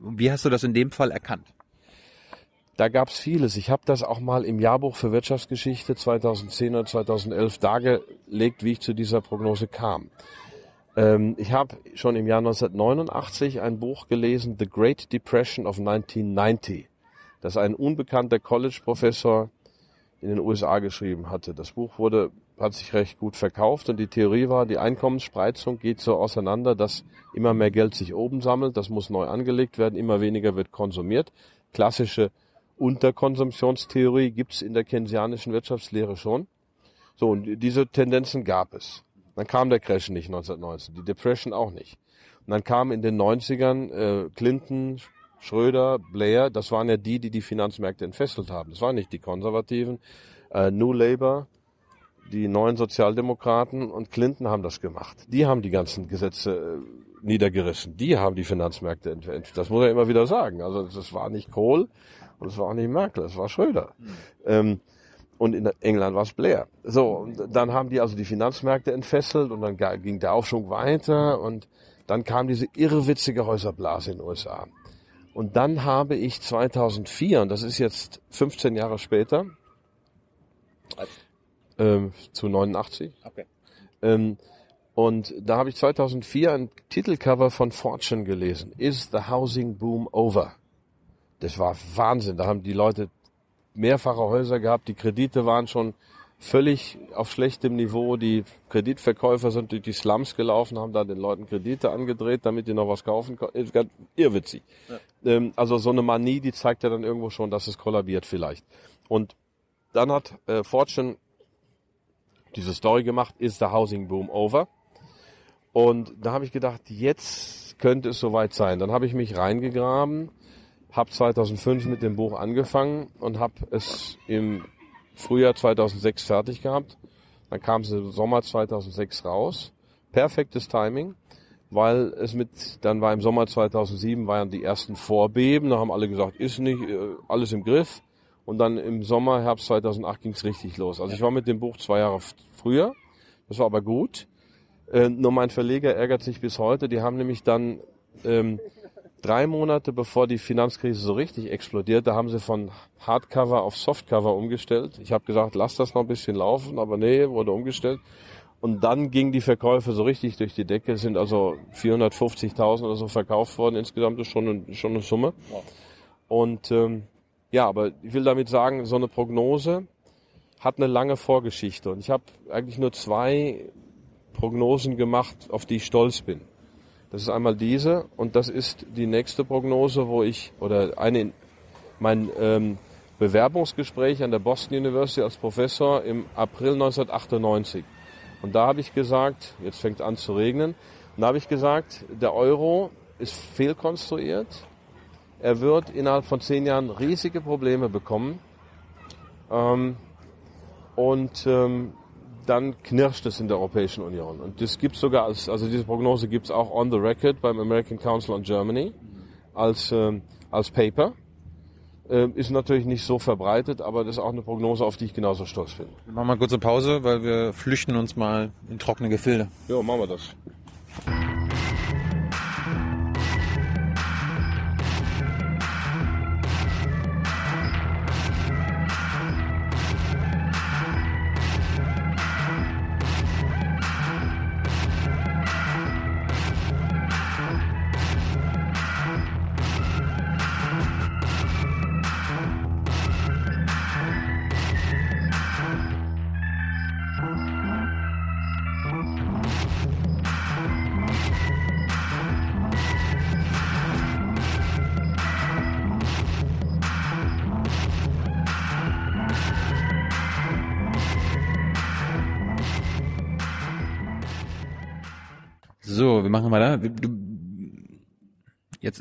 Wie hast du das in dem Fall erkannt? Da gab's vieles. Ich habe das auch mal im Jahrbuch für Wirtschaftsgeschichte 2010 oder 2011 dargelegt, wie ich zu dieser Prognose kam. Ähm, ich habe schon im Jahr 1989 ein Buch gelesen, The Great Depression of 1990, das ein unbekannter College-Professor in den USA geschrieben hatte. Das Buch wurde, hat sich recht gut verkauft und die Theorie war, die Einkommensspreizung geht so auseinander, dass immer mehr Geld sich oben sammelt, das muss neu angelegt werden, immer weniger wird konsumiert. Klassische Unterkonsumptionstheorie gibt's in der keynesianischen Wirtschaftslehre schon. So, und diese Tendenzen gab es. Dann kam der Crash nicht 1919, die Depression auch nicht. Und dann kam in den 90ern äh, Clinton, Schröder, Blair, das waren ja die, die die Finanzmärkte entfesselt haben. Das waren nicht die Konservativen. Äh, New Labour, die neuen Sozialdemokraten und Clinton haben das gemacht. Die haben die ganzen Gesetze äh, niedergerissen. Die haben die Finanzmärkte entfesselt. Das muss er immer wieder sagen. Also das war nicht Kohl und es war auch nicht Merkel, es war Schröder. Ähm, und in England war es Blair. So, dann haben die also die Finanzmärkte entfesselt und dann ging der Aufschwung weiter und dann kam diese irrwitzige Häuserblase in den USA. Und dann habe ich 2004, und das ist jetzt 15 Jahre später, ähm, zu 89, Okay. ähm, und da habe ich 2004 ein Titelcover von Fortune gelesen. Is the housing boom over? Das war Wahnsinn. Da haben die Leute mehrfache Häuser gehabt. Die Kredite waren schon völlig auf schlechtem Niveau. Die Kreditverkäufer sind durch die Slums gelaufen, haben da den Leuten Kredite angedreht, damit die noch was kaufen konnten. Ist ganz irrwitzig. Ähm, also so eine Manie, die zeigt ja dann irgendwo schon, dass es kollabiert vielleicht. Und dann hat äh, Fortune diese Story gemacht, Is the housing boom over? Und da habe ich gedacht, jetzt könnte es soweit sein. Dann habe ich mich reingegraben, habe 2005 mit dem Buch angefangen und habe es im Frühjahr 2006 fertig gehabt. Dann kam es im Sommer 2006 raus. Perfektes Timing, weil es mit, dann war im Sommer 2007 waren die ersten Vorbeben. Da haben alle gesagt, ist nicht, äh, alles im Griff. Und dann im Sommer, Herbst 2008 ging es richtig los. Also ich war mit dem Buch zwei Jahre früher. Das war aber gut. Äh, nur mein Verleger ärgert sich bis heute. Die haben nämlich dann ähm, drei Monate bevor die Finanzkrise so richtig explodierte, haben sie von Hardcover auf Softcover umgestellt. Ich habe gesagt, lass das noch ein bisschen laufen, aber nee, wurde umgestellt. Und dann gingen die Verkäufe so richtig durch die Decke, sind also 450.000 oder so verkauft worden. Insgesamt ist schon, eine- schon eine Summe. Und ähm, ja, aber ich will damit sagen, so eine Prognose hat eine lange Vorgeschichte. Und ich habe eigentlich nur zwei Prognosen gemacht, auf die ich stolz bin. Das ist einmal diese und das ist die nächste Prognose, wo ich, oder eine, mein ähm, Bewerbungsgespräch an der Boston University als Professor im April 1998. Und da habe ich gesagt, jetzt fängt an zu regnen, und da habe ich gesagt, der Euro ist fehlkonstruiert. Er wird innerhalb von zehn Jahren riesige Probleme bekommen. Ähm, und ähm, dann knirscht es in der Europäischen Union. Und das gibt sogar als, also diese Prognose gibt es auch on the record beim American Council on Germany als, ähm, als Paper. äh, ist natürlich nicht so verbreitet, aber das ist auch eine Prognose, auf die ich genauso stolz bin. Wir machen mal kurz eine Pause, weil wir flüchten uns mal in trockene Gefilde. Ja, machen wir das.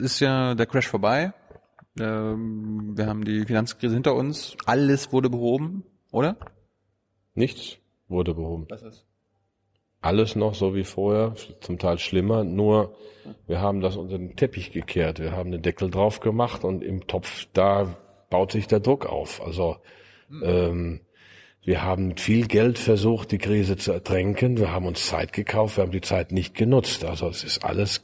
Ist ja der Crash vorbei. Ähm, wir haben die Finanzkrise hinter uns. Alles wurde behoben, oder? Nichts wurde behoben. Was ist? Alles noch so wie vorher, zum Teil schlimmer, nur wir haben das unter den Teppich gekehrt. Wir haben den Deckel drauf gemacht und im Topf, da baut sich der Druck auf. Also ähm, wir haben mit viel Geld versucht, die Krise zu ertränken. Wir haben uns Zeit gekauft, wir haben die Zeit nicht genutzt. Also es ist alles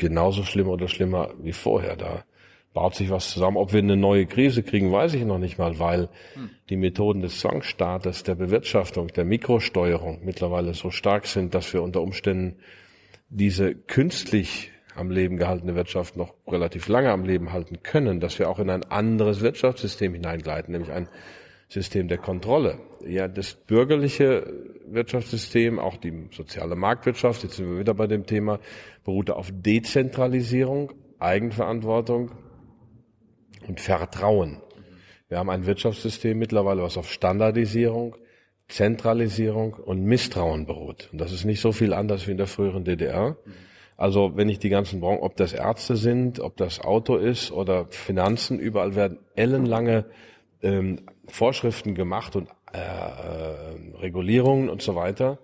genauso schlimm oder schlimmer wie vorher. Da baut sich was zusammen. Ob wir eine neue Krise kriegen, weiß ich noch nicht mal, weil die Methoden des Zwangsstaates, der Bewirtschaftung, der Mikrosteuerung mittlerweile so stark sind, dass wir unter Umständen diese künstlich am Leben gehaltene Wirtschaft noch relativ lange am Leben halten können, dass wir auch in ein anderes Wirtschaftssystem hineingleiten, nämlich ein System der Kontrolle. Ja, das bürgerliche Wirtschaftssystem, auch die soziale Marktwirtschaft, jetzt sind wir wieder bei dem Thema, beruhte auf Dezentralisierung, Eigenverantwortung und Vertrauen. Wir haben ein Wirtschaftssystem mittlerweile, was auf Standardisierung, Zentralisierung und Misstrauen beruht. Und das ist nicht so viel anders wie in der früheren DDR. Also wenn ich die ganzen Branchen, ob das Ärzte sind, ob das Auto ist oder Finanzen, überall werden ellenlange ähm, Vorschriften gemacht und äh, äh, Regulierungen und so weiter.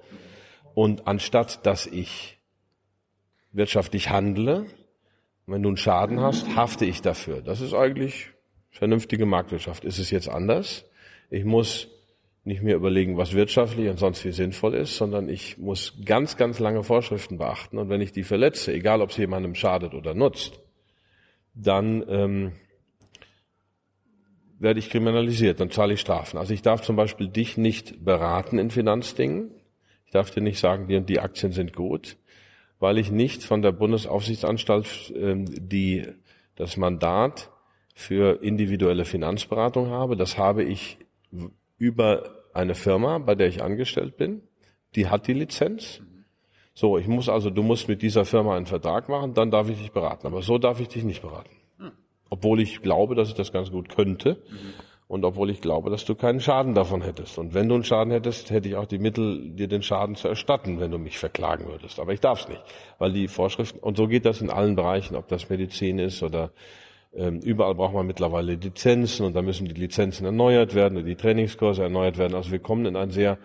Und anstatt dass ich wirtschaftlich handle, wenn du einen Schaden hast, hafte ich dafür. Das ist eigentlich vernünftige Marktwirtschaft. Ist es jetzt anders? Ich muss nicht mehr überlegen, was wirtschaftlich und sonst wie sinnvoll ist, sondern ich muss ganz, ganz lange Vorschriften beachten. Und wenn ich die verletze, egal ob es jemandem schadet oder nutzt, dann ähm, werde ich kriminalisiert, dann zahle ich Strafen. Also ich darf zum Beispiel dich nicht beraten in Finanzdingen. Ich darf dir nicht sagen, die die Aktien sind gut, weil ich nicht von der Bundesaufsichtsanstalt ähm, die, das Mandat für individuelle Finanzberatung habe. Das habe ich über eine Firma, bei der ich angestellt bin. Die hat die Lizenz. So, ich muss also, du musst mit dieser Firma einen Vertrag machen, dann darf ich dich beraten. Aber so darf ich dich nicht beraten. Obwohl ich glaube, dass ich das ganz gut könnte. Und obwohl ich glaube, dass du keinen Schaden davon hättest. Und wenn du einen Schaden hättest, hätte ich auch die Mittel, dir den Schaden zu erstatten, wenn du mich verklagen würdest. Aber ich darf es nicht, weil die Vorschriften, und so geht das in allen Bereichen, ob das Medizin ist oder ähm, überall braucht man mittlerweile Lizenzen und da müssen die Lizenzen erneuert werden und die Trainingskurse erneuert werden. Also wir kommen in ein sehr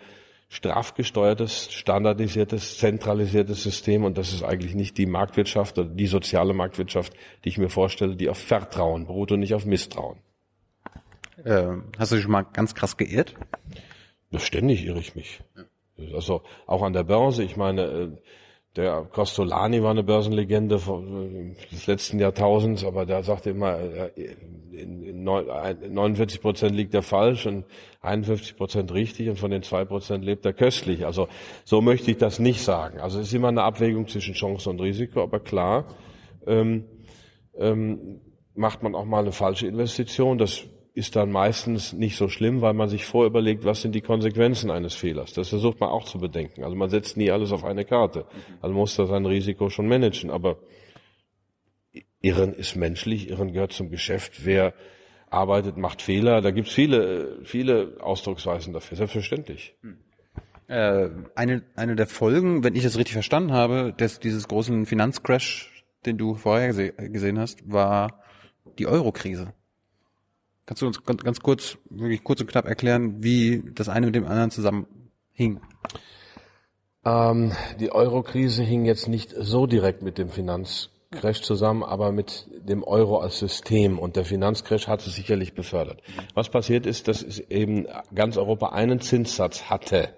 strafgesteuertes, standardisiertes, zentralisiertes System und das ist eigentlich nicht die Marktwirtschaft oder die soziale Marktwirtschaft, die ich mir vorstelle, die auf Vertrauen beruht und nicht auf Misstrauen. Äh, hast du dich schon mal ganz krass geirrt? Ständig irre ich mich. Also auch an der Börse. Ich meine, äh, der Costolani war eine Börsenlegende des letzten Jahrtausends, aber der sagte immer, äh, in in neun- ein- 49 Prozent liegt er falsch und 51 Prozent richtig und von den zwei Prozent lebt er köstlich. Also so möchte ich das nicht sagen. Also es ist immer eine Abwägung zwischen Chance und Risiko, aber klar ähm, ähm, macht man auch mal eine falsche Investition. Das ist dann meistens nicht so schlimm, weil man sich vorüberlegt, was sind die Konsequenzen eines Fehlers. Das versucht man auch zu bedenken. Also man setzt nie alles auf eine Karte. Also muss da sein Risiko schon managen. Aber Irren ist menschlich, Irren gehört zum Geschäft. Wer arbeitet, macht Fehler. Da gibt's viele, viele Ausdrucksweisen dafür, selbstverständlich. Äh, eine, eine der Folgen, wenn ich das richtig verstanden habe, des, dieses großen Finanzcrash, den du vorher gese gesehen hast, war die Euro-Krise. Kannst du uns ganz, ganz kurz, wirklich kurz und knapp erklären, wie das eine mit dem anderen zusammenhing? Ähm, die Euro-Krise hing jetzt nicht so direkt mit dem Finanzcrash zusammen, aber mit dem Euro als System und der Finanzcrash hat es sicherlich befördert. Was passiert ist, dass eben ganz Europa einen Zinssatz hatte.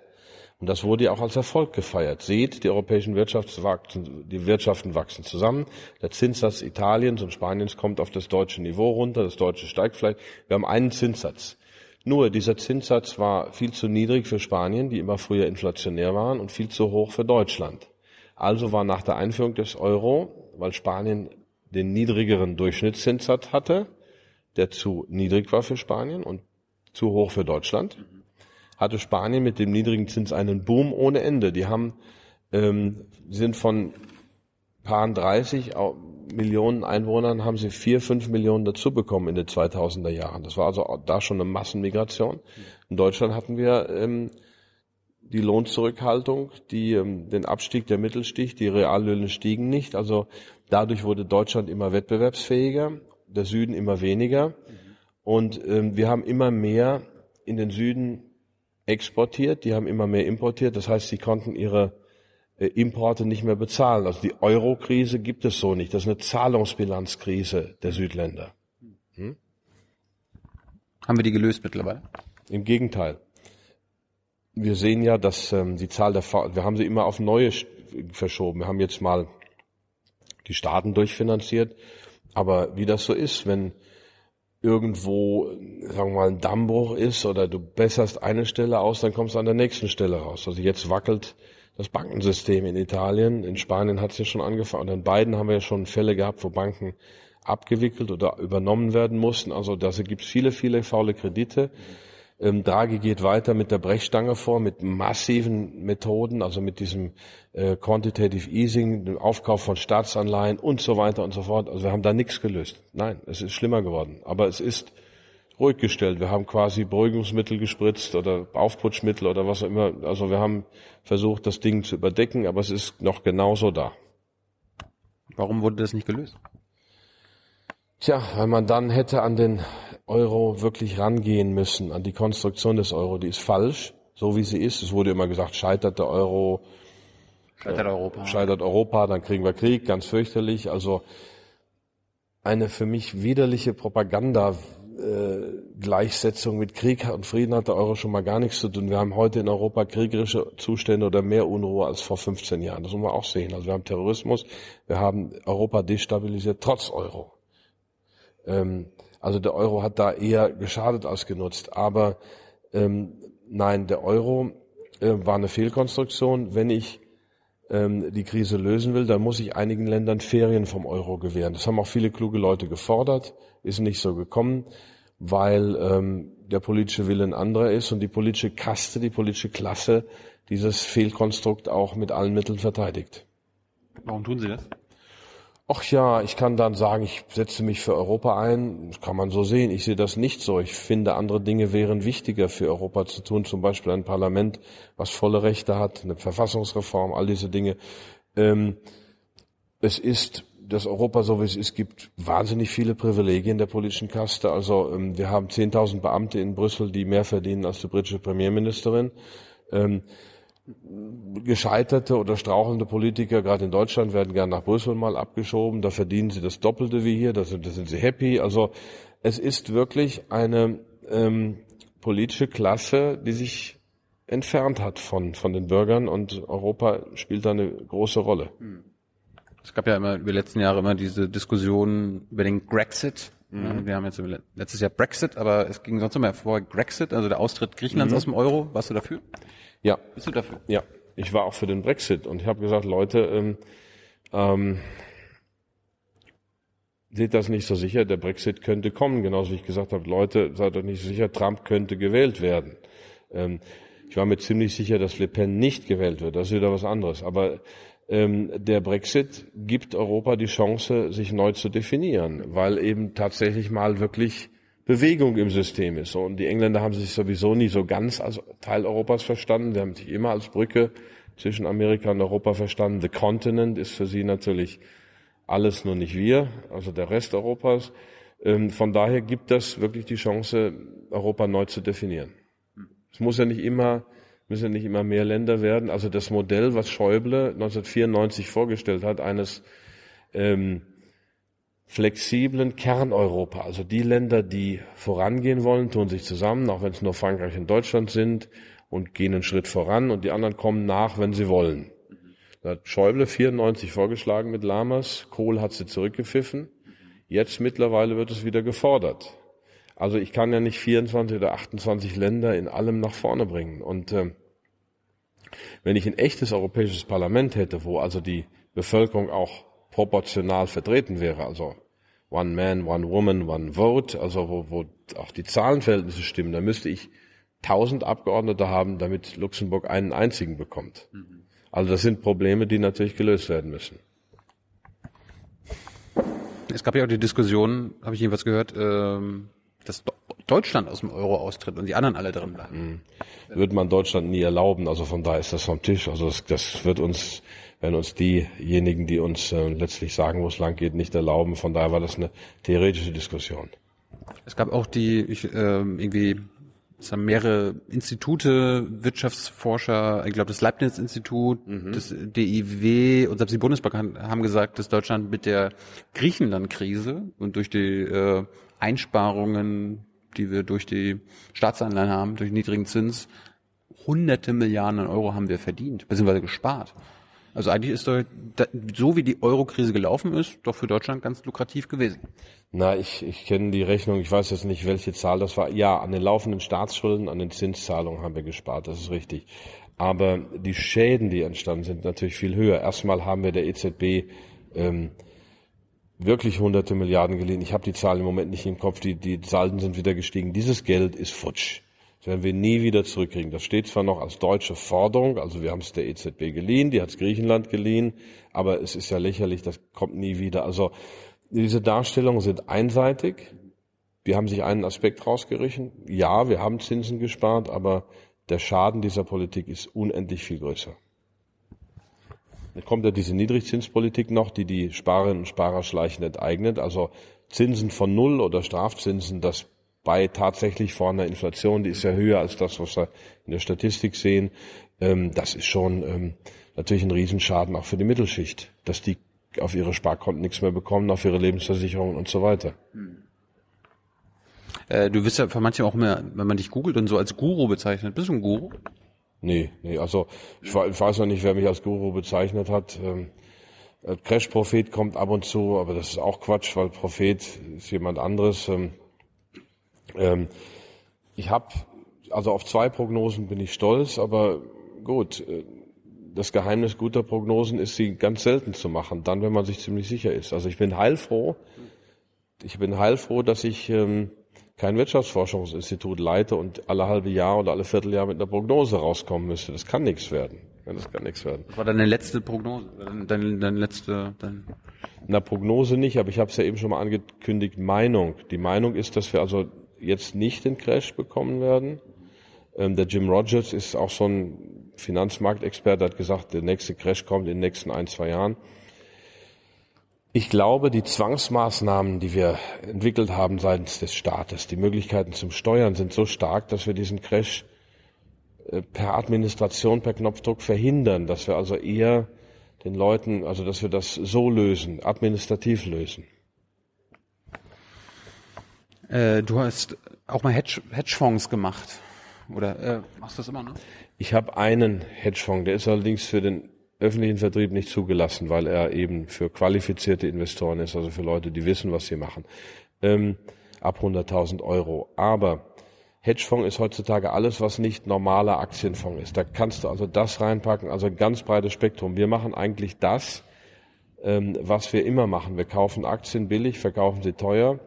Und das wurde ja auch als Erfolg gefeiert. Seht, die europäischen Wirtschaften, die Wirtschaften wachsen zusammen. Der Zinssatz Italiens und Spaniens kommt auf das deutsche Niveau runter. Das deutsche steigt vielleicht. Wir haben einen Zinssatz. Nur dieser Zinssatz war viel zu niedrig für Spanien, die immer früher inflationär waren, und viel zu hoch für Deutschland. Also war nach der Einführung des Euro, weil Spanien den niedrigeren Durchschnittszinssatz hatte, der zu niedrig war für Spanien und zu hoch für Deutschland, hatte Spanien mit dem niedrigen Zins einen Boom ohne Ende. Die haben ähm, sind von paar 30 Millionen Einwohnern haben sie vier, fünf Millionen dazu bekommen in den 2000er Jahren. Das war also da schon eine Massenmigration. In Deutschland hatten wir ähm, die Lohnzurückhaltung, die, ähm, den Abstieg der Mittelstich, die Reallöhne stiegen nicht. Also dadurch wurde Deutschland immer wettbewerbsfähiger, der Süden immer weniger. Und ähm, wir haben immer mehr in den Süden exportiert, die haben immer mehr importiert. Das heißt, sie konnten ihre äh, Importe nicht mehr bezahlen. Also die Euro-Krise gibt es so nicht. Das ist eine Zahlungsbilanzkrise der Südländer. Hm? Haben wir die gelöst mittlerweile? Im Gegenteil wir sehen ja, dass ähm, die Zahl der, Fa wir haben sie immer auf neue verschoben. Wir haben jetzt mal die Staaten durchfinanziert. Aber wie das so ist, wenn irgendwo, sagen wir mal, ein Dammbruch ist oder du besserst eine Stelle aus, dann kommst du an der nächsten Stelle raus. Also jetzt wackelt das Bankensystem in Italien, in Spanien hat es ja schon angefangen. Und in beiden haben wir ja schon Fälle gehabt, wo Banken abgewickelt oder übernommen werden mussten. Also da gibt es viele, viele faule Kredite. Ähm, Draghi geht weiter mit der Brechstange vor, mit massiven Methoden, also mit diesem äh, Quantitative Easing, dem Aufkauf von Staatsanleihen und so weiter und so fort. Also wir haben da nichts gelöst. Nein, es ist schlimmer geworden. Aber es ist ruhig gestellt. Wir haben quasi Beruhigungsmittel gespritzt oder Aufputschmittel oder was auch immer. Also wir haben versucht, das Ding zu überdecken, aber es ist noch genauso da. Warum wurde das nicht gelöst? Tja, weil man dann hätte an den Euro wirklich rangehen müssen, an die Konstruktion des Euro. Die ist falsch, so wie sie ist. Es wurde immer gesagt, scheitert der Euro, scheitert Europa. Scheitert Europa, dann kriegen wir Krieg, ganz fürchterlich. Also eine für mich widerliche Propaganda. Äh, Gleichsetzung mit Krieg und Frieden hat der Euro schon mal gar nichts zu tun. Wir haben heute in Europa kriegerische Zustände oder mehr Unruhe als vor 15 Jahren. Das muss man auch sehen. Also wir haben Terrorismus, wir haben Europa destabilisiert trotz Euro. Ähm, also der Euro hat da eher geschadet als genutzt. Aber ähm, nein, der Euro äh, war eine Fehlkonstruktion. Wenn ich ähm, die Krise lösen will, dann muss ich einigen Ländern Ferien vom Euro gewähren. Das haben auch viele kluge Leute gefordert, ist nicht so gekommen, weil ähm, der politische Wille ein anderer ist und die politische Kaste, die politische Klasse dieses Fehlkonstrukt auch mit allen Mitteln verteidigt. Warum tun Sie das? Ach ja, ich kann dann sagen, ich setze mich für Europa ein. Das kann man so sehen. Ich sehe das nicht so. Ich finde, andere Dinge wären wichtiger für Europa zu tun. Zum Beispiel ein Parlament, was volle Rechte hat, eine Verfassungsreform, all diese Dinge. Ähm, es ist das Europa, so wie es ist, gibt wahnsinnig viele Privilegien der politischen Kaste. Also ähm, wir haben 10.000 Beamte in Brüssel, die mehr verdienen als die britische Premierministerin. Ähm, gescheiterte oder strauchelnde Politiker, gerade in Deutschland, werden gern nach Brüssel mal abgeschoben. Da verdienen sie das Doppelte wie hier, da sind, da sind sie happy. Also es ist wirklich eine ähm, politische Klasse, die sich entfernt hat von, von den Bürgern und Europa spielt da eine große Rolle. Es gab ja immer über die letzten Jahre immer diese Diskussion über den Grexit. Mhm. Wir haben jetzt letztes Jahr Brexit, aber es ging sonst immer vor Grexit, also der Austritt Griechenlands mhm. aus dem Euro. Warst du dafür? Ja. Bist du dafür? Ja. Ich war auch für den Brexit und ich habe gesagt, Leute, ähm, ähm, seht das nicht so sicher, der Brexit könnte kommen, genauso wie ich gesagt habe, Leute, seid euch nicht so sicher, Trump könnte gewählt werden. Ähm, ich war mir ziemlich sicher, dass Le Pen nicht gewählt wird, das ist wieder was anderes. Aber ähm, der Brexit gibt Europa die Chance, sich neu zu definieren, weil eben tatsächlich mal wirklich Bewegung im System ist. Und die Engländer haben sich sowieso nie so ganz als Teil Europas verstanden. Sie haben sich immer als Brücke zwischen Amerika und Europa verstanden. The Continent ist für sie natürlich alles, nur nicht wir, also der Rest Europas. Ähm, von daher gibt das wirklich die Chance, Europa neu zu definieren. Es muss ja nicht immer, müssen ja nicht immer mehr Länder werden. Also das Modell, was Schäuble 1994 vorgestellt hat, eines ähm, flexiblen Kerneuropa. Also die Länder, die vorangehen wollen, tun sich zusammen, auch wenn es nur Frankreich und Deutschland sind, und gehen einen Schritt voran und die anderen kommen nach, wenn sie wollen. Da hat Schäuble 94 vorgeschlagen mit Lamas, Kohl hat sie zurückgepfiffen. Jetzt mittlerweile wird es wieder gefordert. Also ich kann ja nicht 24 oder 28 Länder in allem nach vorne bringen. Und äh, wenn ich ein echtes europäisches Parlament hätte, wo also die Bevölkerung auch proportional vertreten wäre, also One Man, One Woman, One Vote, also wo, wo auch die Zahlenverhältnisse stimmen, dann müsste ich 1000 Abgeordnete haben, damit Luxemburg einen einzigen bekommt. Also das sind Probleme, die natürlich gelöst werden müssen. Es gab ja auch die Diskussion, habe ich jedenfalls gehört, ähm, dass Deutschland aus dem Euro austritt und die anderen alle drin bleiben. Mhm. Wird man Deutschland nie erlauben, also von da ist das vom Tisch. Also das, das wird uns, werden uns diejenigen, die uns äh, letztlich sagen, wo es lang geht, nicht erlauben. Von daher war das eine theoretische Diskussion. Es gab auch die ich, äh, irgendwie es haben mehrere Institute, Wirtschaftsforscher, ich glaube das Leibniz-Institut, mhm. das DIW und selbst die Bundesbank haben gesagt, dass Deutschland mit der Griechenland-Krise und durch die äh, Einsparungen, die wir durch die Staatsanleihen haben, durch niedrigen Zins, hunderte Milliarden Euro haben wir verdient, beziehungsweise gespart. Also eigentlich ist doch, so wie die Euro-Krise gelaufen ist, doch für Deutschland ganz lukrativ gewesen. Na, ich, ich kenne die Rechnung, ich weiß jetzt nicht, welche Zahl das war. Ja, an den laufenden Staatsschulden, an den Zinszahlungen haben wir gespart, das ist richtig. Aber die Schäden, die entstanden sind, natürlich viel höher. Erstmal haben wir der EZB ähm, wirklich hunderte Milliarden geliehen. Ich habe die Zahlen im Moment nicht im Kopf, die, die Salden sind wieder gestiegen. Dieses Geld ist futsch. Das werden wir nie wieder zurückkriegen. Das steht zwar noch als deutsche Forderung, also wir haben es der EZB geliehen, die hat es Griechenland geliehen, aber es ist ja lächerlich, das kommt nie wieder. Also diese Darstellungen sind einseitig. Wir haben sich einen Aspekt rausgerissen. Ja, wir haben Zinsen gespart, aber der Schaden dieser Politik ist unendlich viel größer. Dann kommt ja diese Niedrigzinspolitik noch, die die Sparerinnen und Sparer schleichend enteignet. Also Zinsen von Null oder Strafzinsen, das bei tatsächlich vor einer Inflation, die ist ja höher als das, was wir in der Statistik sehen. Ähm, das ist schon ähm, natürlich ein Riesenschaden auch für die Mittelschicht, dass die auf ihre Sparkonten nichts mehr bekommen, auf ihre Lebensversicherung und so weiter. Äh, du wirst ja von manchen auch mehr, wenn man dich googelt und so als Guru bezeichnet. Bist du ein Guru? Nee, nee, also ich, ich weiß noch nicht, wer mich als Guru bezeichnet hat. Ähm, äh, Crash-Prophet kommt ab und zu, aber das ist auch Quatsch, weil Prophet ist jemand anderes. Ähm, ähm, ich habe, also auf zwei Prognosen bin ich stolz, aber gut, äh, das Geheimnis guter Prognosen ist, sie ganz selten zu machen, dann, wenn man sich ziemlich sicher ist. Also ich bin heilfroh, ich bin heilfroh, dass ich ähm, kein Wirtschaftsforschungsinstitut leite und alle halbe Jahr oder alle Vierteljahr mit einer Prognose rauskommen müsste. Das kann nichts werden. Ja, das kann nichts werden. Was war deine letzte Prognose? Deine, deine letzte, dein Na, Prognose nicht, aber ich habe es ja eben schon mal angekündigt, Meinung. Die Meinung ist, dass wir also jetzt nicht den Crash bekommen werden. Ähm, der Jim Rogers ist auch so ein Finanzmarktexperte, hat gesagt, der nächste Crash kommt in den nächsten ein, zwei Jahren. Ich glaube, die Zwangsmaßnahmen, die wir entwickelt haben seitens des Staates, die Möglichkeiten zum Steuern sind so stark, dass wir diesen Crash äh, per Administration, per Knopfdruck verhindern, dass wir also eher den Leuten, also dass wir das so lösen, administrativ lösen. Äh, du hast auch mal Hedge, Hedgefonds gemacht. Oder äh, machst du das immer noch? Ich habe einen Hedgefonds, der ist allerdings für den öffentlichen Vertrieb nicht zugelassen, weil er eben für qualifizierte Investoren ist, also für Leute, die wissen, was sie machen. Ähm, ab 100.000 Euro. Aber Hedgefonds ist heutzutage alles, was nicht normaler Aktienfonds ist. Da kannst du also das reinpacken, also ein ganz breites Spektrum. Wir machen eigentlich das, ähm, was wir immer machen. Wir kaufen Aktien billig, verkaufen sie teuer.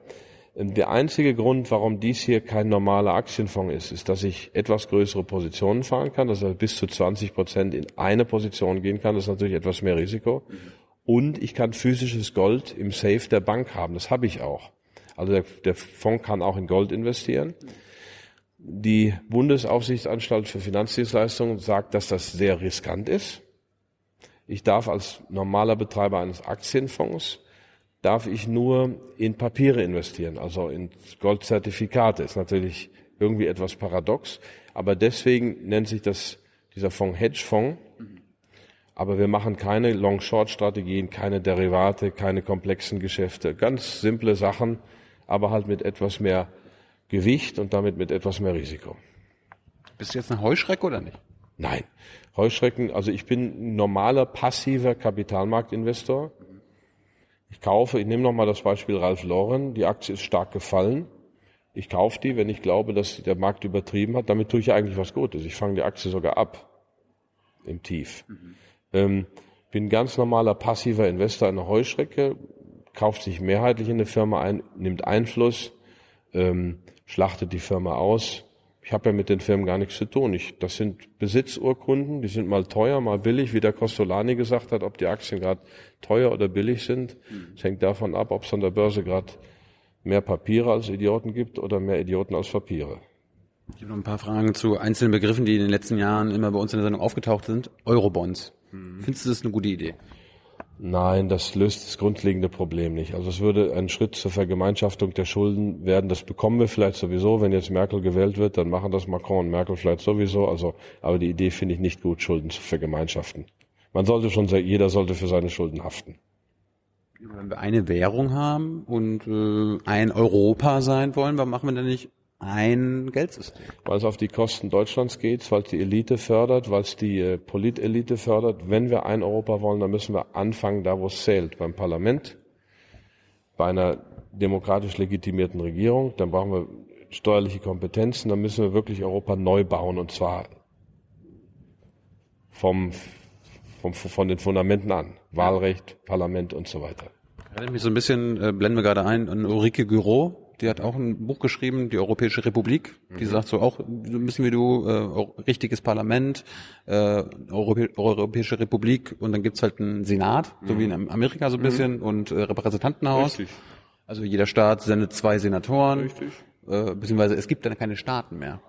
Ähm, der einzige Grund, warum dies hier kein normaler Aktienfonds ist, ist, dass ich etwas größere Positionen fahren kann, dass er bis zu 20 Prozent in eine Position gehen kann. Das ist natürlich etwas mehr Risiko. Und ich kann physisches Gold im Safe der Bank haben. Das habe ich auch. Also der, der Fonds kann auch in Gold investieren. Die Bundesaufsichtsanstalt für Finanzdienstleistungen sagt, dass das sehr riskant ist. Ich darf als normaler Betreiber eines Aktienfonds darf ich nur in Papiere investieren, also in Goldzertifikate. Ist natürlich irgendwie etwas paradox, aber deswegen nennt sich das dieser Fonds Hedgefonds. Aber wir machen keine Long-Short-Strategien, keine Derivate, keine komplexen Geschäfte. Ganz simple Sachen, aber halt mit etwas mehr Gewicht und damit mit etwas mehr Risiko. Bist du jetzt eine Heuschrecke oder nicht? Nein. Heuschrecken, also ich bin ein normaler passiver Kapitalmarktinvestor. Ich kaufe, ich nehme nochmal das Beispiel Ralph Lauren, die Aktie ist stark gefallen. Ich kaufe die, wenn ich glaube, dass der Markt übertrieben hat. Damit tue ich ja eigentlich was Gutes. Ich fange die Aktie sogar ab im Tief. Mhm. Ähm, bin ganz normaler passiver Investor in eine Heuschrecke, kauft sich mehrheitlich in eine Firma ein, nimmt Einfluss, ähm, schlachtet die Firma aus. Ich habe ja mit den Firmen gar nichts zu tun. Ich, das sind Besitzurkunden, die sind mal teuer, mal billig, wie der Costolani gesagt hat, ob die Aktien gerade teuer oder billig sind. Es hängt davon ab, ob es an der Börse gerade mehr Papiere als Idioten gibt oder mehr Idioten als Papiere. Ich habe noch ein paar Fragen zu einzelnen Begriffen, die in den letzten Jahren immer bei uns in der Sendung aufgetaucht sind. Eurobonds. Mhm. Findest du das eine gute Idee? Nein, das löst das grundlegende Problem nicht. Also es würde ein Schritt zur Vergemeinschaftung der Schulden werden. Das bekommen wir vielleicht sowieso. Wenn jetzt Merkel gewählt wird, dann machen das Macron und Merkel vielleicht sowieso. Also, aber die Idee finde ich nicht gut, Schulden zu vergemeinschaften. Man sollte schon, jeder sollte für seine Schulden haften. Wenn wir eine Währung haben und äh, ein Europa sein wollen, warum machen wir denn nicht ein Geldsystem. Weil es auf die Kosten Deutschlands geht, weil es die Elite fördert, weil es die äh, Politelite fördert. Wenn wir ein Europa wollen, dann müssen wir anfangen, da wo es zählt, beim Parlament, bei einer demokratisch legitimierten Regierung. Dann brauchen wir steuerliche Kompetenzen. Dann müssen wir wirklich Europa neu bauen und zwar vom, vom, von den Fundamenten an. Wahlrecht, Parlament und so weiter. Erinnert mich so ein bisschen, äh, blenden wir gerade ein, an Ulrike Gürow, die hat auch ein Buch geschrieben, die Europäische Republik. Die mhm. sagt so auch, müssen wir du, äh, richtiges Parlament, äh, Europä Europäische Republik und dann gibt's halt einen Senat, mhm. so wie in Amerika so ein mhm. bisschen, mhm. und äh, Repräsentantenhaus. Richtig. Also jeder Staat sendet zwei Senatoren. Richtig. Äh, beziehungsweise es gibt dann keine Staaten mehr.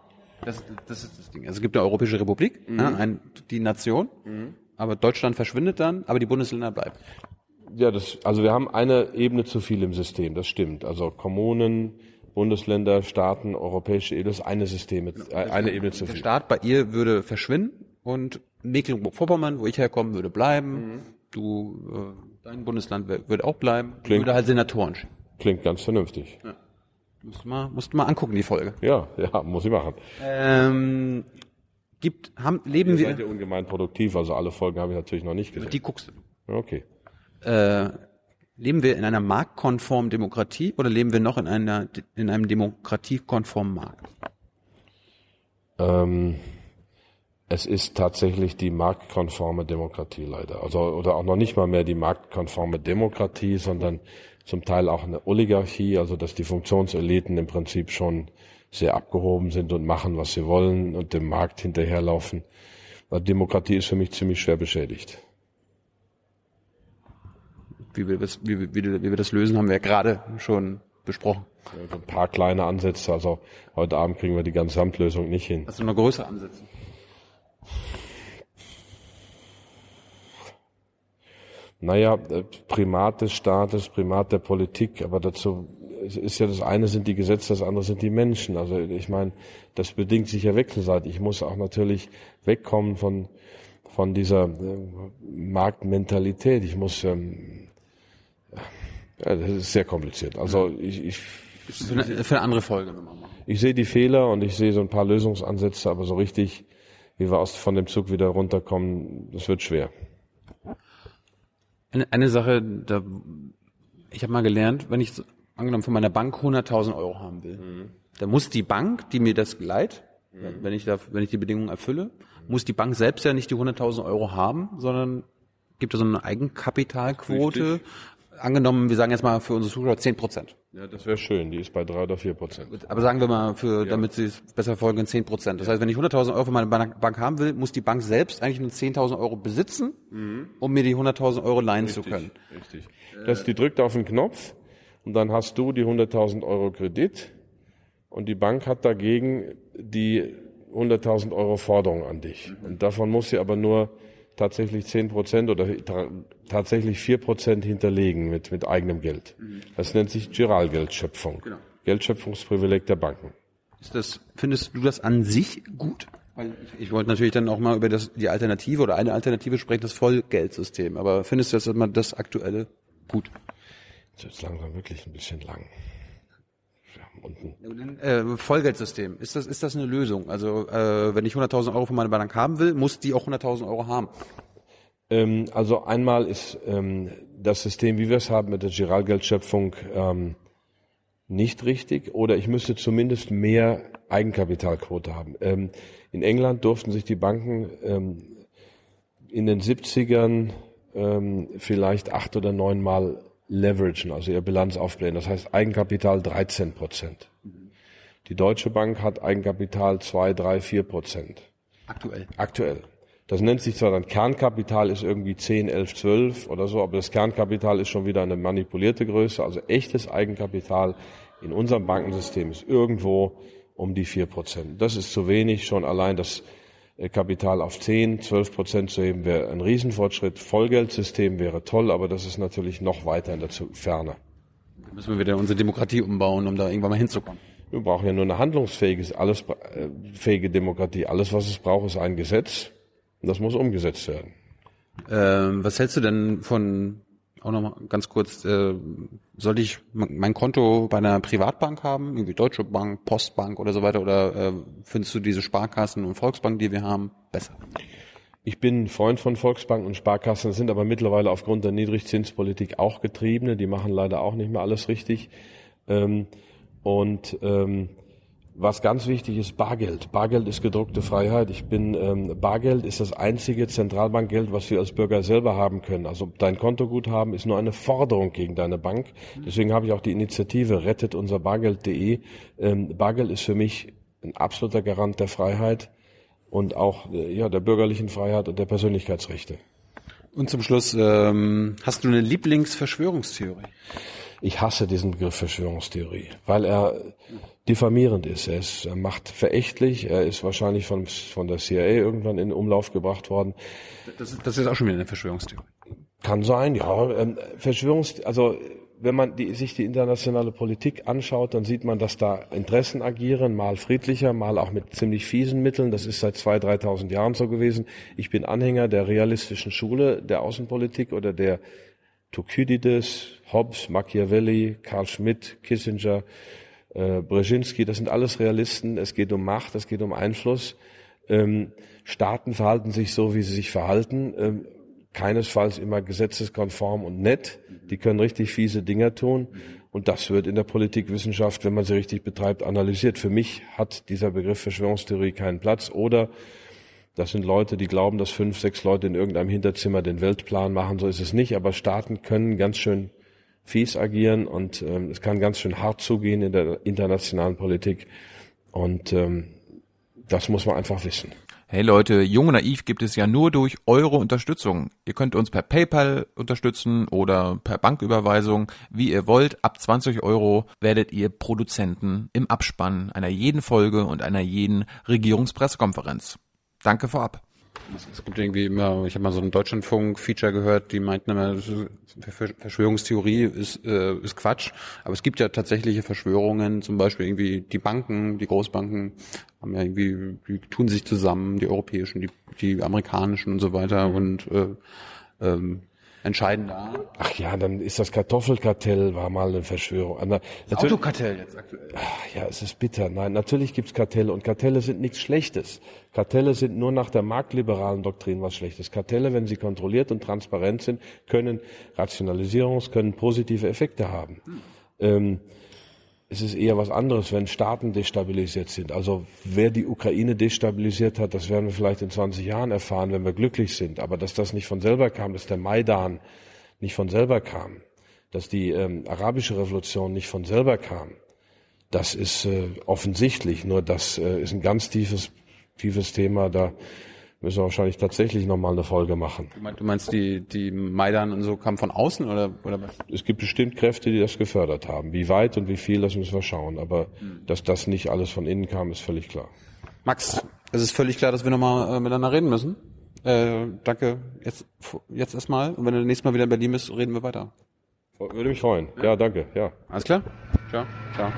Das, das ist das Ding. Also es gibt eine Europäische Republik, mhm. ja, ein, die Nation, mhm. Aber Deutschland verschwindet dann, aber die Bundesländer bleiben. Ja, das, also wir haben eine Ebene zu viel im System, das stimmt. Also Kommunen, Bundesländer, Staaten, europäische Ebene, das ist eine System, äh, eine Ebene zu viel. Der Staat bei ihr würde verschwinden und Mecklenburg-Vorpommern, wo ich herkomme, würde bleiben. Mhm. Du, äh, dein Bundesland würde auch bleiben. Klingt, würde halt Senatoren schicken. Klingt ganz vernünftig. Ja. Musst du mal, musst du mal angucken, die Folge. Ja, ja, muss ich machen. Ähm, gibt, haben, leben Ihr wir. seid ja ungemein produktiv, also alle Folgen habe ich natürlich noch nicht gesehen. Die guckst du. Okay. Äh, leben wir in einer marktkonformen Demokratie oder leben wir noch in einer in einem demokratiekonformen Markt? Ähm, es ist tatsächlich die marktkonforme Demokratie leider. Also oder auch noch nicht mal mehr die marktkonforme Demokratie, sondern zum Teil auch eine Oligarchie, also dass die Funktionseliten im Prinzip schon sehr abgehoben sind und machen, was sie wollen und dem Markt hinterherlaufen. Demokratie ist für mich ziemlich schwer beschädigt. Wie wir, das, wie, wie, wie wir das lösen, haben wir ja gerade schon besprochen. Ja, ein paar kleine Ansätze. Also heute Abend kriegen wir die Gesamtlösung nicht hin. Hast du noch größere Ansätze? Naja, äh, Primat des Staates, Primat der Politik, aber dazu ist ja das eine sind die Gesetze, das andere sind die Menschen. Also ich meine, das bedingt sich ja wechselseitig. Ich muss auch natürlich wegkommen von von dieser äh, Marktmentalität. Ich muss ähm, ja, das ist sehr kompliziert. Also ich, ich für eine, für eine andere Folge Ich sehe die Fehler und ich sehe so ein paar Lösungsansätze, aber so richtig, wie wir aus von dem Zug wieder runterkommen, das wird schwer. Eine, eine Sache, da ich habe mal gelernt, wenn ich angenommen von meiner Bank 100.000 Euro haben will, mhm. dann muss die Bank, die mir das leiht, mhm. wenn ich da, wenn ich die Bedingungen erfülle, muss die Bank selbst ja nicht die 100.000 Euro haben, sondern gibt es so eine Eigenkapitalquote, Richtig angenommen, wir sagen jetzt mal für unsere Zuschauer 10 Prozent. Ja, das wäre schön. Die ist bei drei oder vier Prozent. Aber sagen wir mal, für, ja. damit Sie es besser folgen, 10 Prozent. Das heißt, wenn ich 100.000 Euro von meiner Bank haben will, muss die Bank selbst eigentlich nur 10.000 Euro besitzen, mhm. um mir die 100.000 Euro leihen richtig, zu können. Richtig. Das, die drückt auf den Knopf und dann hast du die 100.000 Euro Kredit und die Bank hat dagegen die 100.000 Euro Forderung an dich. Und davon muss sie aber nur tatsächlich zehn Prozent oder tatsächlich vier Prozent hinterlegen mit, mit eigenem Geld. Das nennt sich Giralgeldschöpfung. Genau. Geldschöpfungsprivileg der Banken. Ist das, findest du das an sich gut? Weil ich, wollte natürlich dann auch mal über das, die Alternative oder eine Alternative sprechen, das Vollgeldsystem. Aber findest du das immer das aktuelle gut? Das ist langsam wirklich ein bisschen lang. Äh, Vollgeldsystem. Ist das, ist das eine Lösung? Also, äh, wenn ich 100.000 Euro von meiner Bank haben will, muss die auch 100.000 Euro haben. Ähm, also einmal ist ähm, das System, wie wir es haben mit der Giralgeldschöpfung, ähm, nicht richtig oder ich müsste zumindest mehr Eigenkapitalquote haben. Ähm, in England durften sich die Banken ähm, in den 70ern ähm, vielleicht acht oder neun Mal leveragen, also ihre Bilanz aufblähen. Das heißt Eigenkapital 13 Prozent. Die Deutsche Bank hat Eigenkapital zwei, drei, vier Prozent. Aktuell. Aktuell. Das nennt sich zwar dann Kernkapital, ist irgendwie 10, 11, 12 oder so, aber das Kernkapital ist schon wieder eine manipulierte Größe. Also echtes Eigenkapital in unserem Bankensystem ist irgendwo um die 4 Prozent. Das ist zu wenig, schon allein das Kapital auf 10, 12 Prozent zu heben wäre ein Riesenfortschritt. Vollgeldsystem wäre toll, aber das ist natürlich noch weiter in der Ferne. Da müssen wir wieder unsere Demokratie umbauen, um da irgendwann mal hinzukommen. Wir brauchen ja nur eine handlungsfähige, alles, äh, fähige Demokratie. Alles, was es braucht, ist ein Gesetz. Und das muss umgesetzt werden. Ähm, was hältst du denn von, auch nochmal ganz kurz, äh, sollte ich mein Konto bei einer Privatbank haben, irgendwie Deutsche Bank, Postbank oder so weiter, oder äh, findest du diese Sparkassen und Volksbank, die wir haben, besser? Ich bin ein Freund von Volksbanken und Sparkassen, sind aber mittlerweile aufgrund der Niedrigzinspolitik auch Getriebene. Die machen leider auch nicht mehr alles richtig. Ähm, und ähm, was ganz wichtig ist, Bargeld. Bargeld ist gedruckte Freiheit. Ich bin ähm, Bargeld ist das einzige Zentralbankgeld, was wir als Bürger selber haben können. Also dein Kontoguthaben ist nur eine Forderung gegen deine Bank. Deswegen habe ich auch die Initiative rettet unser Bargeld.de. Ähm, Bargeld ist für mich ein absoluter Garant der Freiheit und auch äh, ja der bürgerlichen Freiheit und der Persönlichkeitsrechte. Und zum Schluss, ähm, hast du eine Lieblingsverschwörungstheorie? Ich hasse diesen Begriff Verschwörungstheorie, weil er diffamierend ist. Er ist macht verächtlich. Er ist wahrscheinlich von, von der CIA irgendwann in Umlauf gebracht worden. Das, ist- das ist auch schon wieder eine Verschwörungstheorie. Kann sein, ja. Ähm, Verschwörungs, also wenn man die, sich die internationale Politik anschaut, dann sieht man, dass da Interessen agieren, mal friedlicher, mal auch mit ziemlich fiesen Mitteln. Das ist seit 2.000, 3.000 Jahren so gewesen. Ich bin Anhänger der realistischen Schule der Außenpolitik oder der Thukydides, Hobbes, Machiavelli, Karl Schmidt, Kissinger, äh, Brzezinski. Das sind alles Realisten. Es geht um Macht, es geht um Einfluss. Ähm, Staaten verhalten sich so, wie sie sich verhalten. Ähm, keinesfalls immer gesetzeskonform und nett. Die können richtig fiese Dinger tun. Und das wird in der Politikwissenschaft, wenn man sie richtig betreibt, analysiert. Für mich hat dieser Begriff Verschwörungstheorie keinen Platz. Oder das sind Leute, die glauben, dass fünf, sechs Leute in irgendeinem Hinterzimmer den Weltplan machen. So ist es nicht. Aber Staaten können ganz schön fies agieren und ähm, es kann ganz schön hart zugehen in der internationalen Politik. Und ähm, das muss man einfach wissen. Hey Leute, Jung und Naiv gibt es ja nur durch eure Unterstützung. Ihr könnt uns per PayPal unterstützen oder per Banküberweisung, wie ihr wollt. Ab 20 Euro werdet ihr Produzenten im Abspann einer jeden Folge und einer jeden Regierungspressekonferenz. Danke vorab. Es gibt irgendwie immer, ich habe mal so ein Deutschlandfunk-Feature gehört, die meinten immer, Verschwörungstheorie ist, äh, ist Quatsch. Aber es gibt ja tatsächliche Verschwörungen, zum Beispiel irgendwie die Banken, die Großbanken haben ja irgendwie, die tun sich zusammen, die europäischen, die, die amerikanischen und so weiter und äh, ähm, entscheiden da. Ach ja, dann ist das Kartoffelkartell, war mal eine Verschwörung. Na, Das Autokartell jetzt aktuell. Ja, es ist bitter. Nein, natürlich gibt's Kartelle und Kartelle sind nichts Schlechtes. Kartelle sind nur nach der marktliberalen Doktrin was Schlechtes. Kartelle, wenn sie kontrolliert und transparent sind, können Rationalisierungs-, können positive Effekte haben. Ähm, es ist eher was anderes, wenn Staaten destabilisiert sind. Also wer die Ukraine destabilisiert hat, das werden wir vielleicht in 20 Jahren erfahren, wenn wir glücklich sind. Aber dass das nicht von selber kam, dass der Maidan nicht von selber kam, dass die ähm, arabische Revolution nicht von selber kam, das ist äh, offensichtlich. Nur das äh, ist ein ganz tiefes, tiefes Thema. Da müssen wir wahrscheinlich tatsächlich nochmal eine Folge machen. Du meinst, die, die Maidan und so kamen von außen oder, oder was? Es gibt bestimmt Kräfte, die das gefördert haben. Wie weit und wie viel, das müssen wir schauen. Aber dass das nicht alles von innen kam, ist völlig klar. Max, es ist völlig klar, dass wir nochmal äh, miteinander reden müssen. Äh, danke jetzt, jetzt erstmal. Und wenn du nächstes Mal wieder in Berlin bist, reden wir weiter. Würde mich freuen. Ja, danke. Ja. Alles klar? Ciao. Ciao.